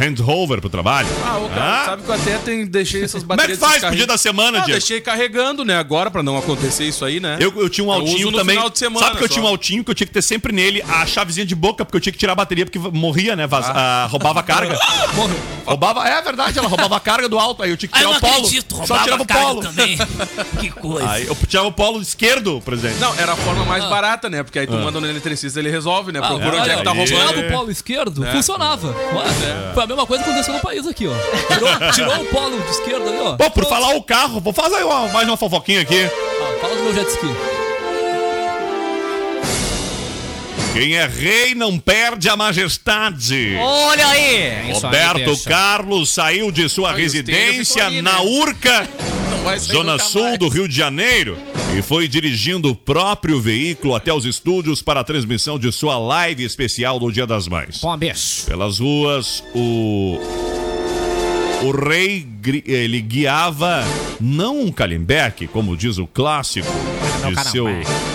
Hand Rover pro trabalho. Ah, ô, cara, Ah? sabe que eu até tenho, deixei essas Como é que baterias. faz pro dia da semana, ah, Diego? deixei carregando, né? Agora, pra não acontecer isso aí, né? Eu, eu tinha um Eu altinho uso no também. final de semana Sabe que eu só. tinha um altinho que eu tinha que ter sempre nele a chavezinha de boca, porque eu tinha que tirar a bateria, porque morria, né? Vaz... ah, roubava a carga. (laughs) roubava, é verdade, ela roubava a carga do alto, aí eu tinha que Ah, tirar eu o não polo. acredito, Só roubava tirava o polo. também. (laughs) que coisa. Aí eu tirava o polo esquerdo, por exemplo. Não, era a forma mais Ah. barata, né? Porque aí tu manda no eletricista, ele resolve, né? Ah, Procura onde é que tá roubando. Tirava o polo esquerdo, É. funcionava. Foi a mesma coisa que aconteceu no país aqui, ó. Tirou, (laughs) tirou o polo de esquerda ali, ó. Pô, por falar o carro, vou fazer uma- mais uma fofoquinha aqui. Ah, fala do meu jet ski. Quem é rei não perde a majestade. Olha aí! Isso aí, Roberto deixa. Carlos saiu de sua residência na né? Urca, (laughs) zona sul mais. do Rio de Janeiro, e foi dirigindo o próprio veículo até os estúdios para a transmissão de sua live especial do Dia das Mães. Bom, beijo. Pelas ruas, o o rei ele guiava não um Calimbeque, como diz o clássico Não, de seu Calimbeque.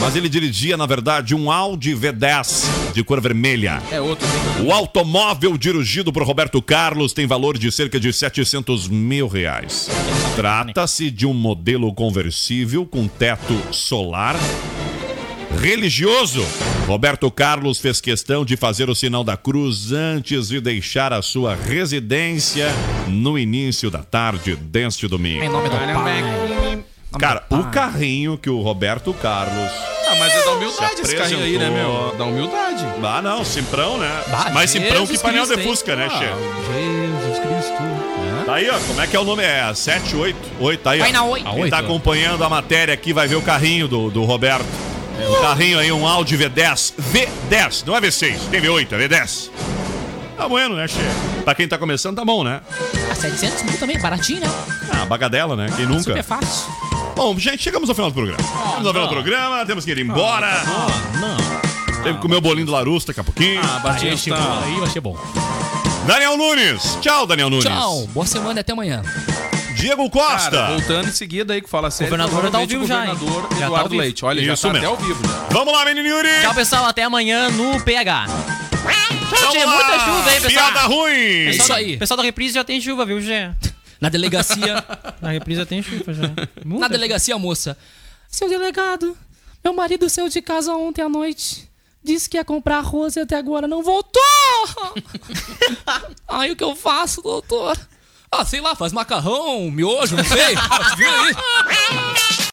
Mas ele dirigia, na verdade, um Audi V10 de cor vermelha. É outro. O automóvel dirigido por Roberto Carlos tem valor de cerca de 700 mil reais. Trata-se de um modelo conversível com teto solar. Religioso, Roberto Carlos fez questão de fazer o sinal da cruz antes de deixar a sua residência no início da tarde deste domingo. Em nome do pai. Cara, o carrinho que o Roberto Carlos Ah, mas é da humildade Se esse carrinho aí, né, meu? Da humildade. Ah, não, Simprão, né? Bah, Mais Simprão que painel de hein? Fusca, né, Ah, Che? Jesus Cristo. Tá aí, ó. Como é que é o nome? É a 7, 8? 8, tá aí, ó. Vai na oito. A Quem oito, tá acompanhando a matéria aqui vai ver o carrinho do, do Roberto. Um carrinho aí, um Audi V10. V10, não é V6, tem V8, é V10. Tá bueno, né, Che? Pra quem tá começando, tá bom, né? Ah, 700 mil também, baratinho, né? Ah, bagadela, né? Quem nunca? Super fácil. Bom, gente, chegamos ao final do programa. Chegamos ao final do programa, temos que ir embora. Não. Teve que comer o bolinho do Larusso daqui a pouquinho. Ah, Aí, chegou, tá... aí vai ser bom. Daniel Nunes. Tchau, Daniel Nunes. Tchau, boa semana e até amanhã. Diego Costa. Cara, voltando em seguida aí que fala sério. governador tá ao vivo já, hein? governador Já tá ao Eduardo vivo. Leite. Olha, Isso já tá mesmo. até ao vivo. Já. Vamos lá, menino Yuri. Tchau, pessoal. Até amanhã no PH. Tchê, Vamos lá. muita chuva aí, pessoal. Piada ruim. É Pessoal- isso aí. Pessoal da reprise já tem chuva, viu, Gê? Na delegacia. Na reprise já tem chuva, já. Na delegacia, moça. Seu delegado, meu marido saiu de casa ontem à noite. Disse que ia comprar arroz e até agora não voltou. (laughs) Aí o que eu faço, doutor? Ah, sei lá, faz macarrão, miojo, não sei. (laughs) Vê aí.